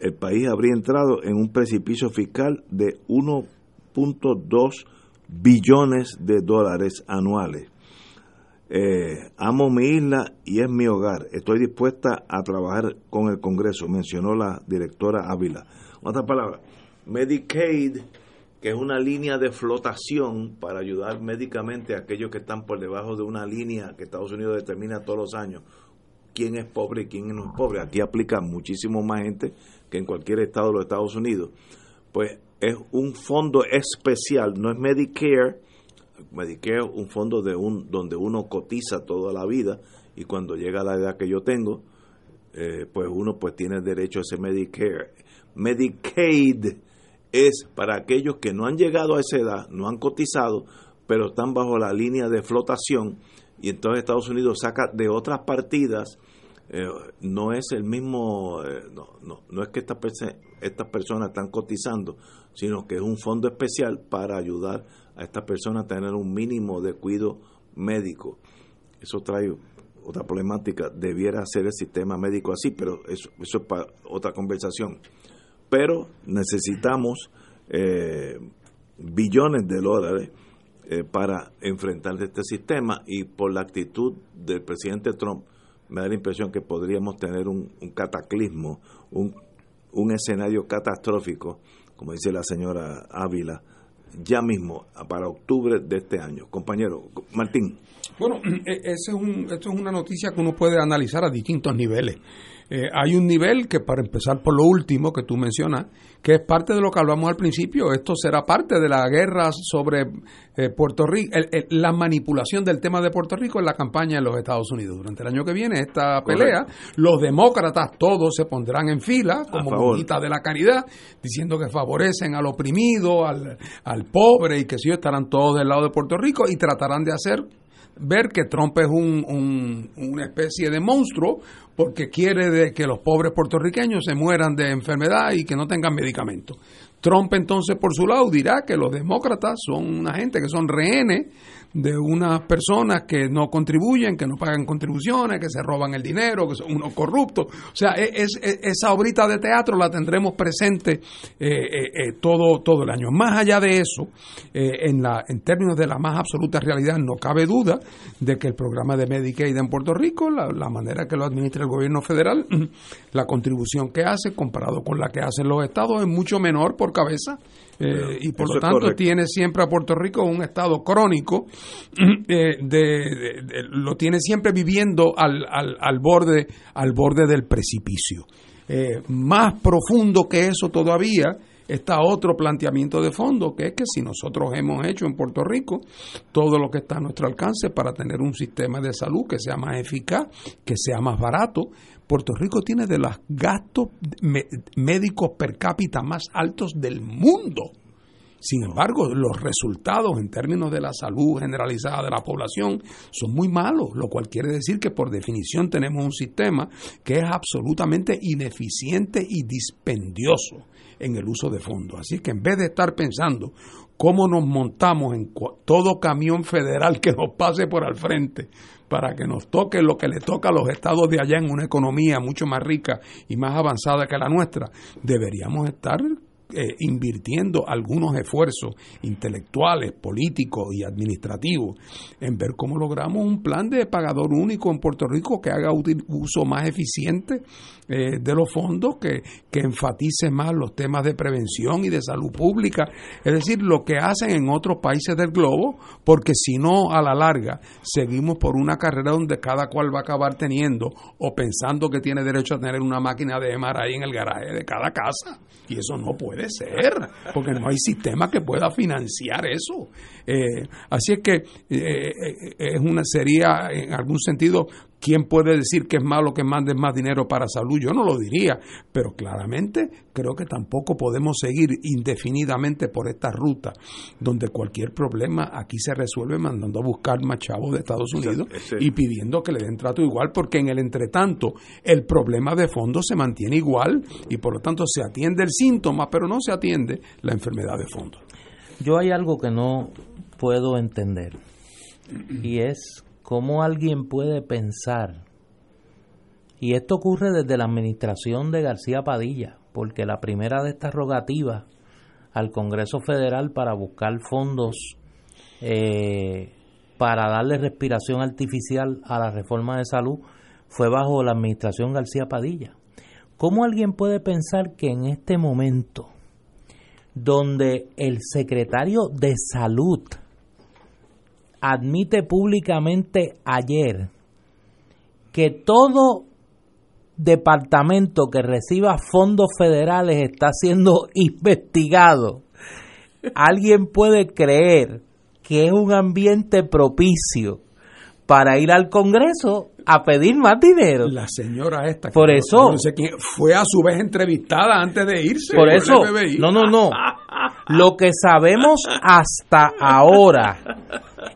A: El país habría entrado en un precipicio fiscal de 1.2 billones de dólares anuales. Eh, amo mi isla y es mi hogar. Estoy dispuesta a trabajar con el Congreso, mencionó la directora Ávila. Otra palabra, Medicaid que es una línea de flotación para ayudar médicamente a aquellos que están por debajo de una línea que Estados Unidos determina todos los años quién es pobre y quién no es pobre. Aquí aplica muchísimo más gente que en cualquier estado de los Estados Unidos. Pues es un fondo especial, no es Medicare. Medicare es un fondo de un, donde uno cotiza toda la vida y cuando llega la edad que yo tengo, eh, pues uno pues tiene derecho a ese Medicare. Medicaid es para aquellos que no han llegado a esa edad, no han cotizado, pero están bajo la línea de flotación y entonces Estados Unidos saca de otras partidas eh, no es el mismo, eh, no, no, no, es que estas estas personas están cotizando, sino que es un fondo especial para ayudar a estas personas a tener un mínimo de cuidado médico. Eso trae otra problemática, debiera ser el sistema médico así, pero eso, eso es para otra conversación. Pero necesitamos eh, billones de dólares para enfrentar este sistema y por la actitud del presidente Trump, me da la impresión que podríamos tener un, cataclismo, un, un, escenario catastrófico, como dice la señora Ávila, ya mismo, para octubre de este año. Compañero, Martín.
B: Bueno, e, ese es un, esto es una noticia que uno puede analizar a distintos niveles. Eh, hay un nivel que, para empezar por lo último que tú mencionas, que es parte de lo que hablamos al principio, esto será parte de la guerra sobre eh, Puerto Rico, la manipulación del tema de Puerto Rico en la campaña en los Estados Unidos. Durante el año que viene, esta pelea, los demócratas todos se pondrán en fila como monita de la caridad, diciendo que favorecen al oprimido, al, al pobre y que si estarán todos del lado de Puerto Rico y tratarán de hacer ver que Trump es un, una especie de monstruo porque quiere de que los pobres puertorriqueños se mueran de enfermedad y que no tengan medicamentos. Trump entonces por su lado dirá que los demócratas son una gente que son rehenes de unas personas que no contribuyen, que no pagan contribuciones, que se roban el dinero, que son unos corruptos. O sea, e, es, e, esa obrita de teatro la tendremos presente eh, eh, eh, todo, todo el año. Más allá de eso, en, la, en términos de la más absoluta realidad, no cabe duda de que el programa de Medicaid en Puerto Rico, la, la manera que lo administra el gobierno federal, la contribución que hace comparado con la que hacen los estados es mucho menor por cabeza eh, y por lo tanto tiene siempre a Puerto Rico un estado crónico, eh, de, lo tiene siempre viviendo al, al, al, borde, al borde del precipicio. Eh, más profundo que eso todavía está otro planteamiento de fondo, que es que si nosotros hemos hecho en Puerto Rico todo lo que está a nuestro alcance para tener un sistema de salud que sea más eficaz, que sea más barato, Puerto Rico tiene de los gastos médicos per cápita más altos del mundo. Sin embargo, los resultados en términos de la salud generalizada de la población son muy malos, lo cual quiere decir que por definición tenemos un sistema que es absolutamente ineficiente y dispendioso en el uso de fondos. Así que en vez de estar pensando cómo nos montamos en todo camión federal que nos pase por al frente para que nos toque lo que le toca a los estados de allá en una economía mucho más rica y más avanzada que la nuestra, deberíamos estar eh, invirtiendo algunos esfuerzos intelectuales, políticos y administrativos en ver cómo logramos un plan de pagador único en Puerto Rico que haga uso más eficiente eh, de los fondos, que, que enfatice más los temas de prevención y de salud pública, es decir, lo que hacen en otros países del globo, porque si no, a la larga, seguimos por una carrera donde cada cual va a acabar teniendo o pensando que tiene derecho a tener una máquina de ahí en el garaje de cada casa. Y eso no puede ser, porque no hay sistema que pueda financiar eso. Eh, así es que eh, eh, es una sería en algún sentido ¿Quién puede decir que es malo que mandes más dinero para salud? Yo no lo diría, pero claramente creo que tampoco podemos seguir indefinidamente por esta ruta, donde cualquier problema aquí se resuelve mandando a buscar más chavos de Estados Unidos y pidiendo que le den trato igual, porque en el entretanto el problema de fondo se mantiene igual y por lo tanto se atiende el síntoma, pero no se atiende la enfermedad de fondo.
C: Yo hay algo que no puedo entender y es cómo alguien puede pensar, y esto ocurre desde la administración de García Padilla, porque la primera de estas rogativas al Congreso Federal para buscar fondos eh, para darle respiración artificial a la reforma de salud fue bajo la administración García Padilla. ¿Cómo alguien puede pensar que en este momento, donde el secretario de salud admite públicamente ayer que todo departamento que reciba fondos federales está siendo investigado. Alguien puede creer que es un ambiente propicio para ir al Congreso a pedir más dinero.
B: La señora esta.
C: Por eso.
B: fue a su vez entrevistada antes de irse.
C: Por eso. No, no, no. Lo que sabemos hasta ahora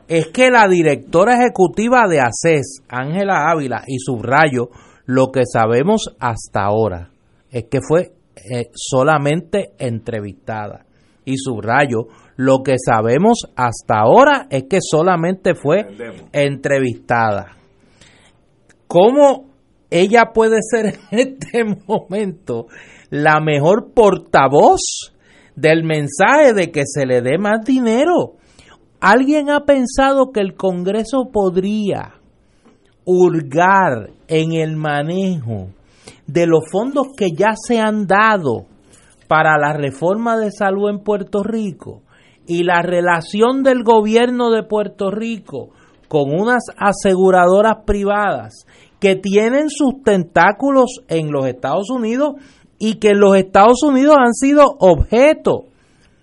C: es que la directora ejecutiva de ACES, Ángela Ávila, y subrayo, lo que sabemos hasta ahora es que fue eh, solamente entrevistada. Y subrayo, lo que sabemos hasta ahora es que solamente fue entrevistada. ¿Cómo ella puede ser en este momento la mejor portavoz del mensaje de que se le dé más dinero? ¿Alguien ha pensado que el Congreso podría hurgar en el manejo de los fondos que ya se han dado para la reforma de salud en Puerto Rico y la relación del gobierno de Puerto Rico con unas aseguradoras privadas que tienen sus tentáculos en los Estados Unidos y que los Estados Unidos han sido objeto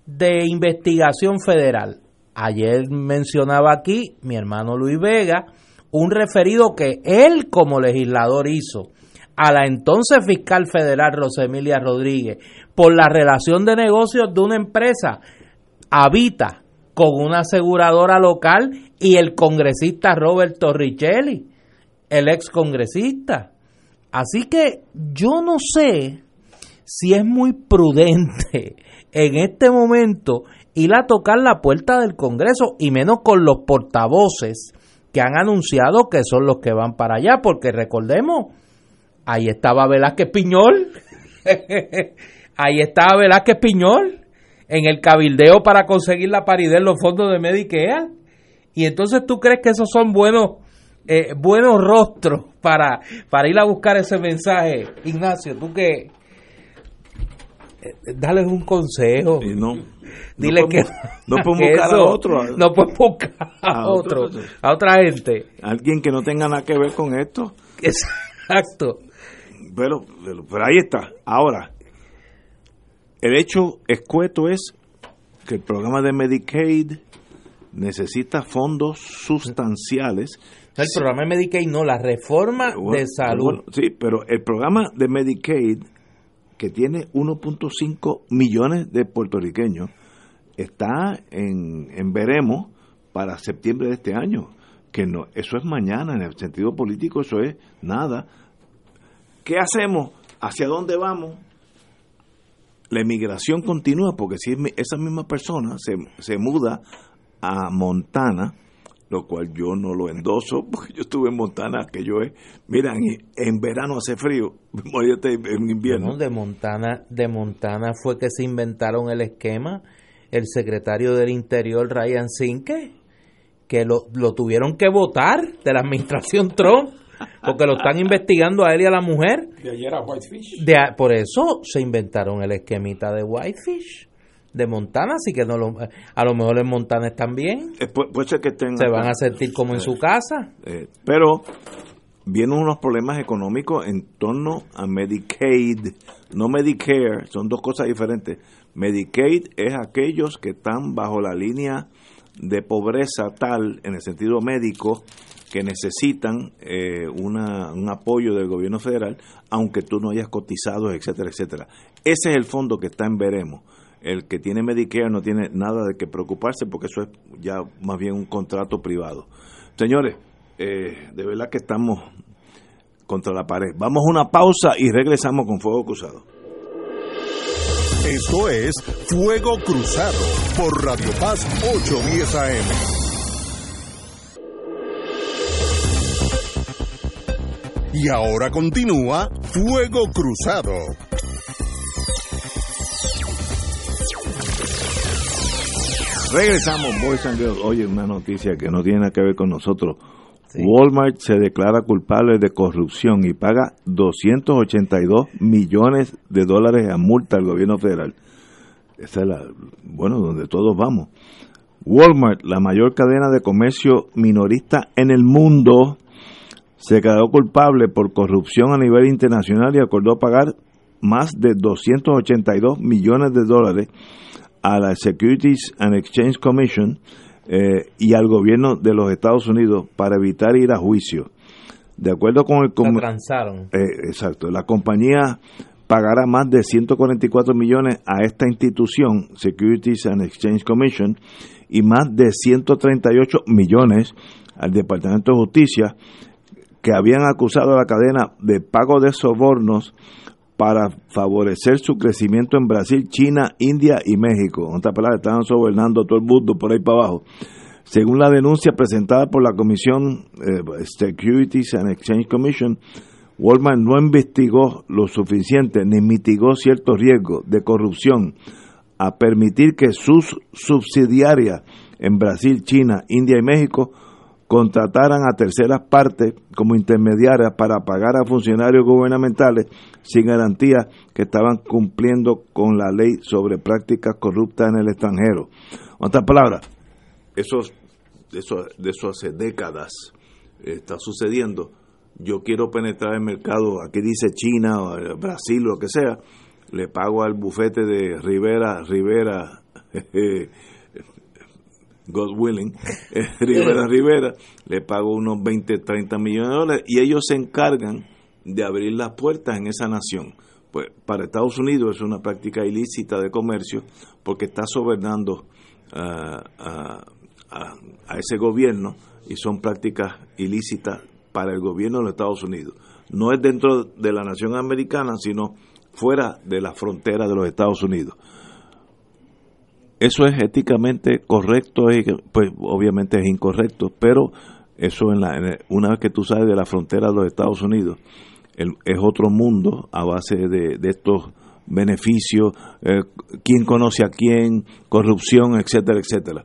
C: de investigación federal. Ayer mencionaba aquí mi hermano Luis Vega un referido que él como legislador hizo a la entonces fiscal federal Rosemilia Rodríguez por la relación de negocios de una empresa habita con una aseguradora local y el congresista Robert Torricelli, el ex congresista. Así que yo no sé si es muy prudente en este momento ir a tocar la puerta del Congreso y menos con los portavoces que han anunciado que son los que van para allá, porque recordemos, ahí estaba Velázquez Piñol, ahí estaba Velázquez Piñol, en el cabildeo para conseguir la paridad en los fondos de Medicare. Y entonces tú crees que esos son buenos eh, buenos rostros para, para ir a buscar ese mensaje. Ignacio, tú que dale un consejo.
A: no.
C: Dile que
A: no pueden buscar a otro.
C: No pueden buscar a, otro, a otra gente.
A: Alguien que no tenga nada que ver con esto.
C: Exacto.
A: Pero, pero, pero ahí está. Ahora, el hecho escueto es que el programa de Medicaid necesita fondos sustanciales.
C: El programa de Medicaid no, la reforma de salud.
A: sí, pero el programa de Medicaid, que tiene 1.5 millones de puertorriqueños, está en, en veremos para septiembre de este año. Que no, eso es mañana, en el sentido político, eso es nada. ¿Qué hacemos? ¿Hacia dónde vamos? la emigración continúa porque si esa misma persona se, se muda a Montana, lo cual yo no lo endoso, porque yo estuve en Montana, que yo es, mira, en, verano hace frío, en invierno.
C: de Montana, de Montana fue que se inventaron el esquema, el secretario del Interior, Ryan Sinke, que lo, lo tuvieron que votar de la administración Trump porque lo están investigando a él y a la mujer.
B: De ayer a Whitefish.
C: por eso se inventaron el esquemita de Whitefish de Montana, así que no lo, a lo mejor en Montana están bien.
A: Eh, que estén
C: se van a sentir como en su casa.
A: Eh, pero vienen unos problemas económicos en torno a Medicaid, no Medicare, son dos cosas diferentes. Medicaid es aquellos que están bajo la línea de pobreza tal en el sentido médico que necesitan eh, una, un apoyo del gobierno federal, aunque tú no hayas cotizado, etcétera, etcétera. Ese es el fondo que está en veremos. El que tiene Medicare no tiene nada de que preocuparse porque eso es ya más bien un contrato privado. Señores, eh, de verdad que estamos contra la pared. Vamos a una pausa y regresamos con Fuego Cruzado.
D: Esto es Fuego Cruzado por Radio Paz 810 AM. Y ahora continúa Fuego Cruzado.
A: Regresamos, Boys and Girls. Oye, una noticia que no tiene nada que ver con nosotros. Walmart se declara culpable de corrupción y paga 282 millones de dólares a multa al gobierno federal. Esa es la, bueno, donde todos vamos. Walmart, la mayor cadena de comercio minorista en el mundo, se quedó culpable por corrupción a nivel internacional y acordó pagar más de 282 millones de dólares a la Securities and Exchange Commission eh, y al gobierno de los Estados Unidos para evitar ir a juicio. De acuerdo con el...
C: Eh,
A: exacto. La compañía pagará más de 144 millones a esta institución, Securities and Exchange Commission, y más de 138 millones al Departamento de Justicia, que habían acusado a la cadena de pago de sobornos para favorecer su crecimiento en Brasil, China, India y México. En otras palabras, estaban sobornando todo el mundo por ahí para abajo. Según la denuncia presentada por la Comisión eh, Securities and Exchange Commission, Walmart no investigó lo suficiente ni mitigó ciertos riesgos de corrupción a permitir que sus subsidiarias en Brasil, China, India y México contrataran a terceras partes como intermediarias para pagar a funcionarios gubernamentales sin garantía que estaban cumpliendo con la ley sobre prácticas corruptas en el extranjero. En otras palabras, eso, eso, eso hace décadas está sucediendo. Yo quiero penetrar el mercado, aquí dice China, o Brasil, lo que sea, le pago al bufete de Rivera, Rivera, God willing, eh, Rivera Rivera, le pago unos 20, 30 millones de dólares y ellos se encargan de abrir las puertas en esa nación. Pues para Estados Unidos es una práctica ilícita de comercio porque está sobernando a, a ese gobierno y son prácticas ilícitas para el gobierno de los Estados Unidos. No es dentro de la nación americana, sino fuera de la frontera de los Estados Unidos eso es éticamente correcto, pues obviamente es incorrecto, pero eso en la, una vez que tú sales de la frontera de los Estados Unidos, es otro mundo a base de, estos beneficios, eh, quién conoce a quién, corrupción, etcétera, etcétera.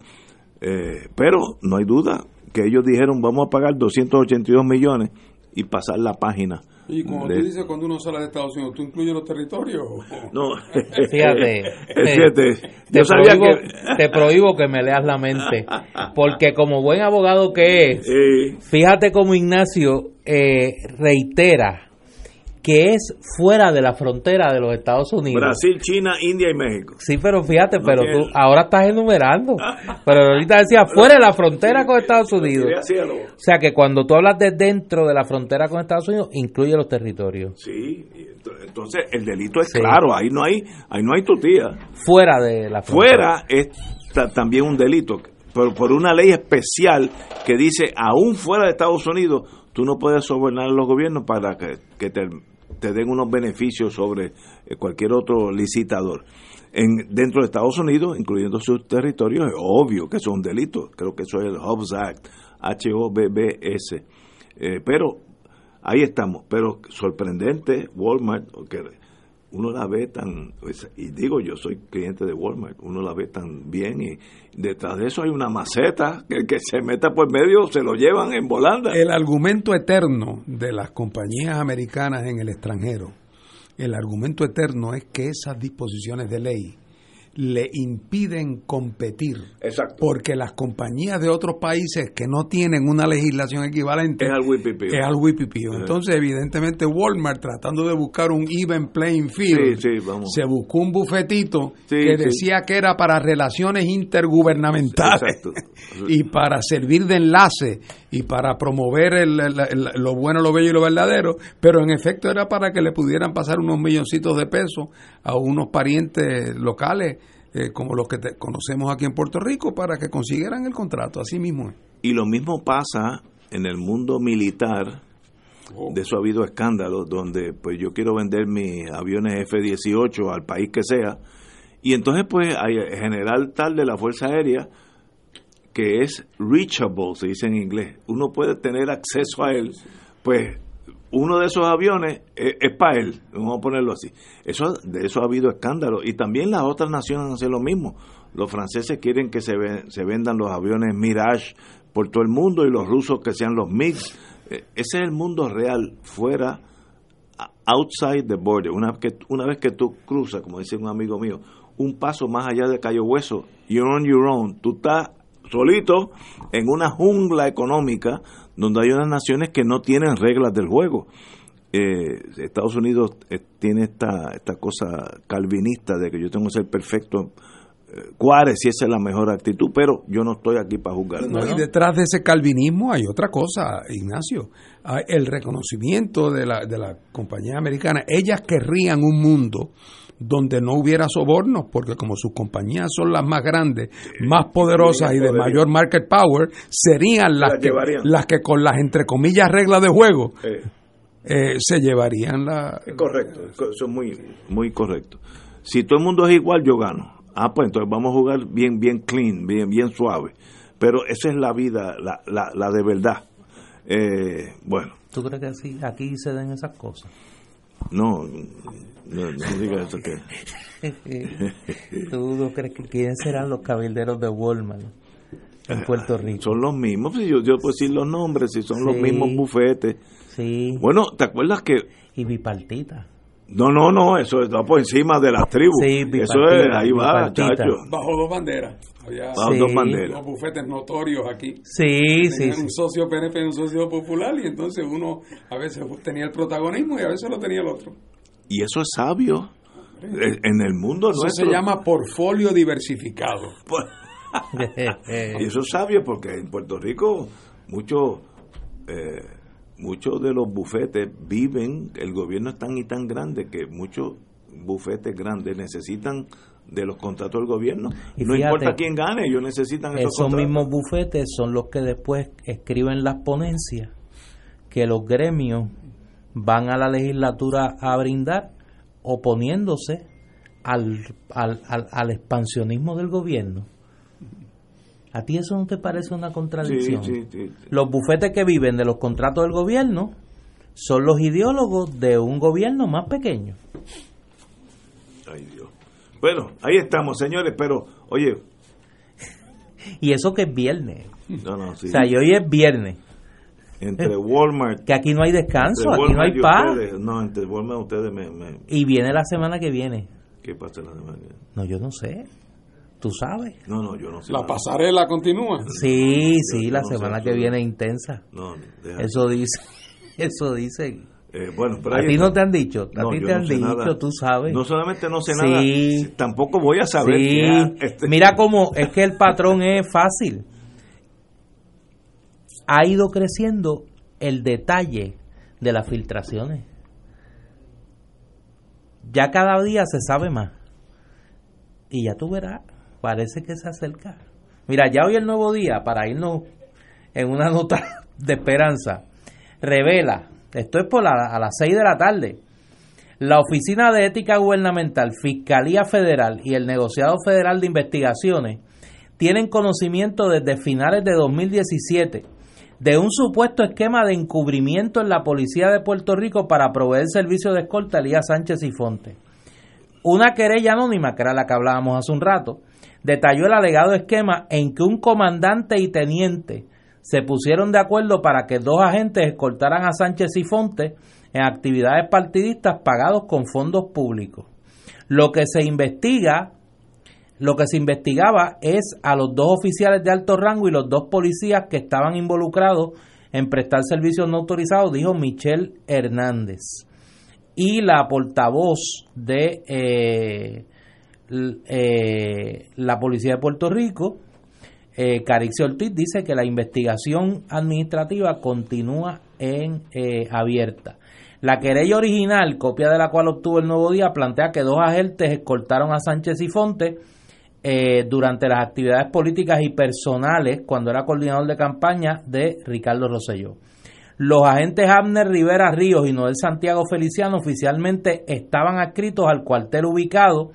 A: Eh, pero no hay duda que ellos dijeron vamos a pagar 282 millones y pasar la página
B: y cuando tú dices cuando uno sale de Estados Unidos, ¿tú incluyes los territorios?
A: No,
C: fíjate.
A: te,
C: prohíbo, que... te prohíbo que me leas la mente. Porque como buen abogado que es, fíjate como Ignacio eh, reitera que es fuera de la frontera de los Estados Unidos.
A: Brasil, China, India y México.
C: Sí, pero fíjate, pero tú ahora estás enumerando. pero ahorita decía fuera de la frontera con Estados Unidos. O sea que cuando tú hablas de dentro de la frontera con Estados Unidos, incluye los territorios.
A: Sí, entonces el delito es claro, ahí no hay ahí no hay tutía.
C: Fuera de la
A: frontera. Fuera es también un delito, pero por una ley especial que dice, aún fuera de Estados Unidos, tú no puedes sobornar a los gobiernos para que, que te te den unos beneficios sobre eh, cualquier otro licitador. En, dentro de Estados Unidos, incluyendo sus territorios, es obvio que eso es un delito. Creo que eso es el Hobbs Act, H-O-B-B-S. Eh, pero ahí estamos. Pero sorprendente, Walmart, que uno la ve tan, pues, y digo yo soy cliente de Walmart, uno la ve tan bien y detrás de eso hay una maceta que el que se meta por medio se lo llevan en volanda.
B: El argumento eterno de las compañías americanas en el extranjero, el argumento eterno es que esas disposiciones de ley le impiden competir.
A: Exacto.
B: Porque las compañías de otros países que no tienen una legislación equivalente
A: es al WPP.
B: Es al WPP. Entonces, evidentemente, Walmart, tratando de buscar un even playing field, se buscó un bufetito que decía que era para relaciones intergubernamentales y para servir de enlace y para promover el, lo bueno, lo bello y lo verdadero, pero en efecto era para que le pudieran pasar unos milloncitos de pesos a unos parientes locales eh, como los que conocemos aquí en Puerto Rico para que consiguieran el contrato, así mismo
A: Y lo mismo pasa en el mundo militar, oh. de eso ha habido escándalos, donde pues yo quiero vender mis aviones F-18 al país que sea, y entonces pues hay general tal de la Fuerza Aérea que es reachable, se dice en inglés, uno puede tener acceso a él, pues uno de esos aviones es, para él, vamos a ponerlo así. Eso, de eso ha habido escándalo. Y también las otras naciones hacen lo mismo. Los franceses quieren que se, se vendan los aviones Mirage por todo el mundo y los rusos que sean los MiG. Eh, ese es el mundo real, fuera, outside the border. Una, que, una vez que tú cruzas, como dice un amigo mío, un paso más allá de Cayo Hueso, you're on your own. Tú estás solito en una jungla económica donde hay unas naciones que no tienen reglas del juego. Eh, Estados Unidos eh, tiene esta, esta cosa calvinista de que yo tengo que ser perfecto cuál si esa es la mejor actitud, pero yo no estoy aquí para juzgar.
B: y detrás de ese calvinismo hay otra cosa, Ignacio, hay el reconocimiento de la, de la compañía americana. Ellas querrían un mundo donde no hubiera sobornos, porque como sus compañías son las más grandes, más poderosas y de mayor market power, serían las, que, las que con las, entre comillas, reglas de juego eh, se llevarían la...
A: Correcto, eso es muy, muy correcto. Si todo el mundo es igual, yo gano. Ah, pues entonces vamos a jugar bien, bien clean, bien, bien suave. Pero esa es la vida, la, la, la de verdad. Eh, bueno.
C: ¿Tú crees que así, aquí se den esas cosas?
A: No, no, no digas eso que.
C: ¿Tú crees que quiénes serán los cabilderos de Walmart en ah, Puerto Rico?
A: Son los mismos, yo, yo puedo decir los nombres, si son los mismos bufetes.
C: Sí.
A: Bueno, ¿te acuerdas que.
C: Y bipartita.
A: No, no, no, eso está por encima de las tribus. Sí, eso es, ahí va, chacho.
B: Bajo dos banderas.
A: Bajo dos banderas.
B: Los bufetes notorios aquí.
C: Sí, sí.
B: un socio PNP y un socio popular, y entonces uno a veces tenía el protagonismo y a veeso lo tenía el otro.
A: Y eso es sabio. En el mundo
B: eso se llama portfolio diversificado.
A: y eso es sabio porque en Puerto Rico muchos eh, muchos de los bufetes viven, el gobierno es tan y tan grande que muchos bufetes grandes necesitan de los contratos del gobierno. Y no importa quién gane, ellos necesitan
C: esos, esos mismos bufetes son los que después escriben las ponencias que los gremios van a la legislatura a brindar oponiéndose al, al, al expansionismo del gobierno. ¿A ti eso no te parece una contradicción? los bufetes que viven de los contratos del gobierno son los ideólogos de un gobierno más pequeño.
A: Ay Dios. Bueno, ahí estamos, señores, pero oye.
C: y eso que es viernes. No, no, sí. O sea, y hoy es viernes.
A: Entre Walmart.
C: Que aquí no hay descanso, aquí no hay paz.
A: no, entre Walmart ustedes me,
C: Y viene la semana que viene.
A: ¿Qué pasa la semana que viene?
C: No, yo no sé. Tú sabes.
A: No, no, yo no sé.
B: La pasarela continúa.
C: Sí, sí, la semana que viene intensa. No, eso dice, eso dice.
A: Eh, bueno,
C: pero a ti no te han dicho, a ti te han dicho, tú sabes.
A: No solamente no sé nada, tampoco voy a saber.
C: Sí. Este Mira cómo es que el patrón es fácil. Ha ido creciendo el detalle de las filtraciones. Ya cada día se sabe más. Y ya tú verás parece que se acerca. Mira, ya hoy el nuevo día, para irnos en una nota de esperanza, revela, esto es por a las 6 de la tarde, la Oficina de Ética Gubernamental, Fiscalía Federal y el Negociado Federal de Investigaciones tienen conocimiento desde finales de 2017 de un supuesto esquema de encubrimiento en la Policía de Puerto Rico para proveer servicio de escolta a Elías Sánchez y Fonte. Una querella anónima, que era la que hablábamos hace un rato, detalló el alegado esquema en que un comandante y teniente se pusieron de acuerdo para que dos agentes escoltaran a Sánchez y Fonte en actividades partidistas pagados con fondos públicos. Lo que se investiga, lo que se investigaba es a los dos oficiales de alto rango y los dos policías que estaban involucrados en prestar servicios no autorizados, dijo Michelle Hernández. Y la portavoz de eh, eh, la Policía de Puerto Rico, eh, Ortiz, dice que la investigación administrativa continúa en eh, abierta. La querella original, copia de la cual obtuvo el Nuevo Día, plantea que dos agentes escoltaron a Sánchez y Fonte eh, durante las actividades políticas y personales cuando era coordinador de campaña de Ricardo Rosselló. Los agentes Abner Rivera Ríos y Noel Santiago Feliciano oficialmente estaban adscritos al cuartel ubicado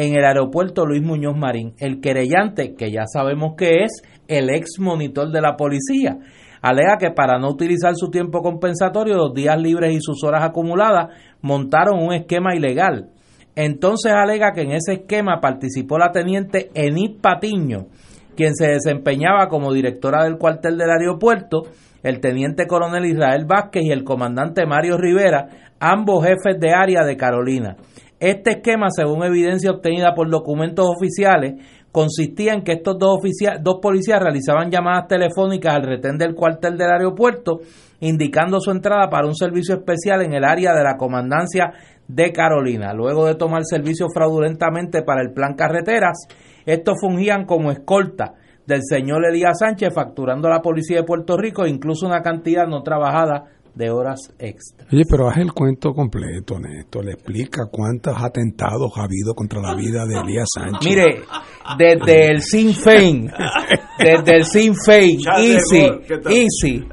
C: en el aeropuerto Luis Muñoz Marín. El querellante, que ya sabemos que es el ex monitor de la policía, alega que para no utilizar su tiempo compensatorio, los días libres y sus horas acumuladas, montaron un esquema ilegal. Entonces alega que en ese esquema participó la teniente Enid Patiño, quien se desempeñaba como directora del cuartel del aeropuerto, el teniente coronel Israel Vázquez y el comandante Mario Rivera, ambos jefes de área de Carolina. Este esquema, según evidencia obtenida por documentos oficiales, consistía en que estos dos, policías realizaban llamadas telefónicas al retén del cuartel del aeropuerto indicando su entrada para un servicio especial en el área de la comandancia de Carolina. Luego de tomar servicio fraudulentamente para el plan carreteras, estos fungían como escolta del señor Elías Sánchez, facturando a la policía de Puerto Rico incluso una cantidad no trabajada de horas extra.
B: Oye, pero haz el cuento completo, Néstor. Le explica cuántos atentados ha habido contra la vida de Elías Sánchez.
C: Mire, desde el Sinn Féin, desde el Sinn Féin, Easy, Easy,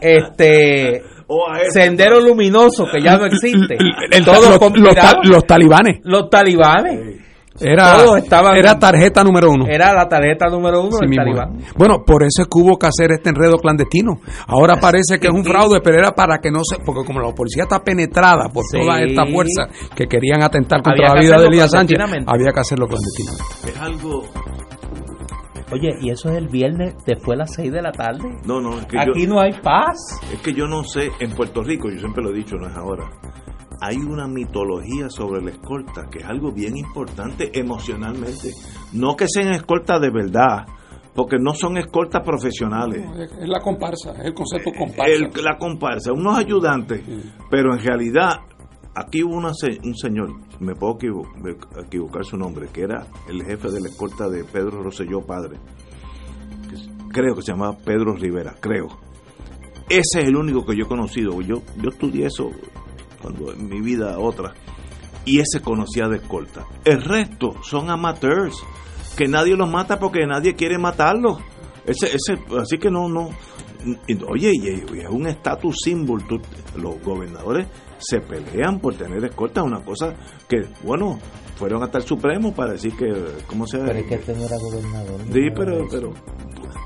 C: este, Sendero Luminoso, que ya no existe.
B: los, talibanes.
C: Los talibanes.
B: Era, era tarjeta número uno.
C: Era la tarjeta número uno del talibán.
B: Bueno, por eso es que hubo que hacer este enredo clandestino. Ahora parece que es un fraude, pero era para que no se. Porque como la policía está penetrada por toda esta fuerza que querían atentar contra la vida de Elías Sánchez, había que hacerlo clandestinamente.
A: Es algo
C: Oye, ¿y eso es el viernes después de las 6 de la tarde?
A: No, no, es
C: que Aquí no hay paz.
A: Es que yo no sé, en Puerto Rico, yo siempre lo he dicho, no es ahora, hay una mitología sobre la escolta que es algo bien importante emocionalmente. No que sean escoltas de verdad, porque no son escoltas profesionales.
B: es la comparsa, es el concepto comparsa.
A: la comparsa, unos ayudantes, pero en realidad aquí hubo una, un señor, me puedo equivocar, su nombre, que era el jefe de la escolta de Pedro Rosselló padre, creo que se llamaba Pedro Rivera, creo. Ese es el único que yo he conocido. Yo, yo estudié eso cuando en mi vida otra, y ese conocía de escolta. El resto son amateurs, que nadie los mata porque nadie quiere matarlos. Ese, ese, así que no, no. Oye, es un estatus símbolo. Los gobernadores se pelean por tener escolta, una cosa que, bueno, fueron hasta el Supremo para decir que, ¿cómo se
C: Pero es que este no era gobernador.
A: Sí, pero, pero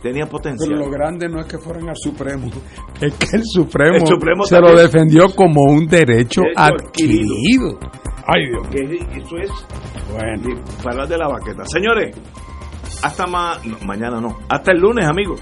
A: tenía potencial.
B: Pero lo grande no es que fueran al Supremo, es que el Supremo, se lo defendió como un derecho, adquirido.
A: Ay, Dios. Que eso es bueno. para de la baqueta. Señores, hasta más, mañana no, hasta el lunes, amigos.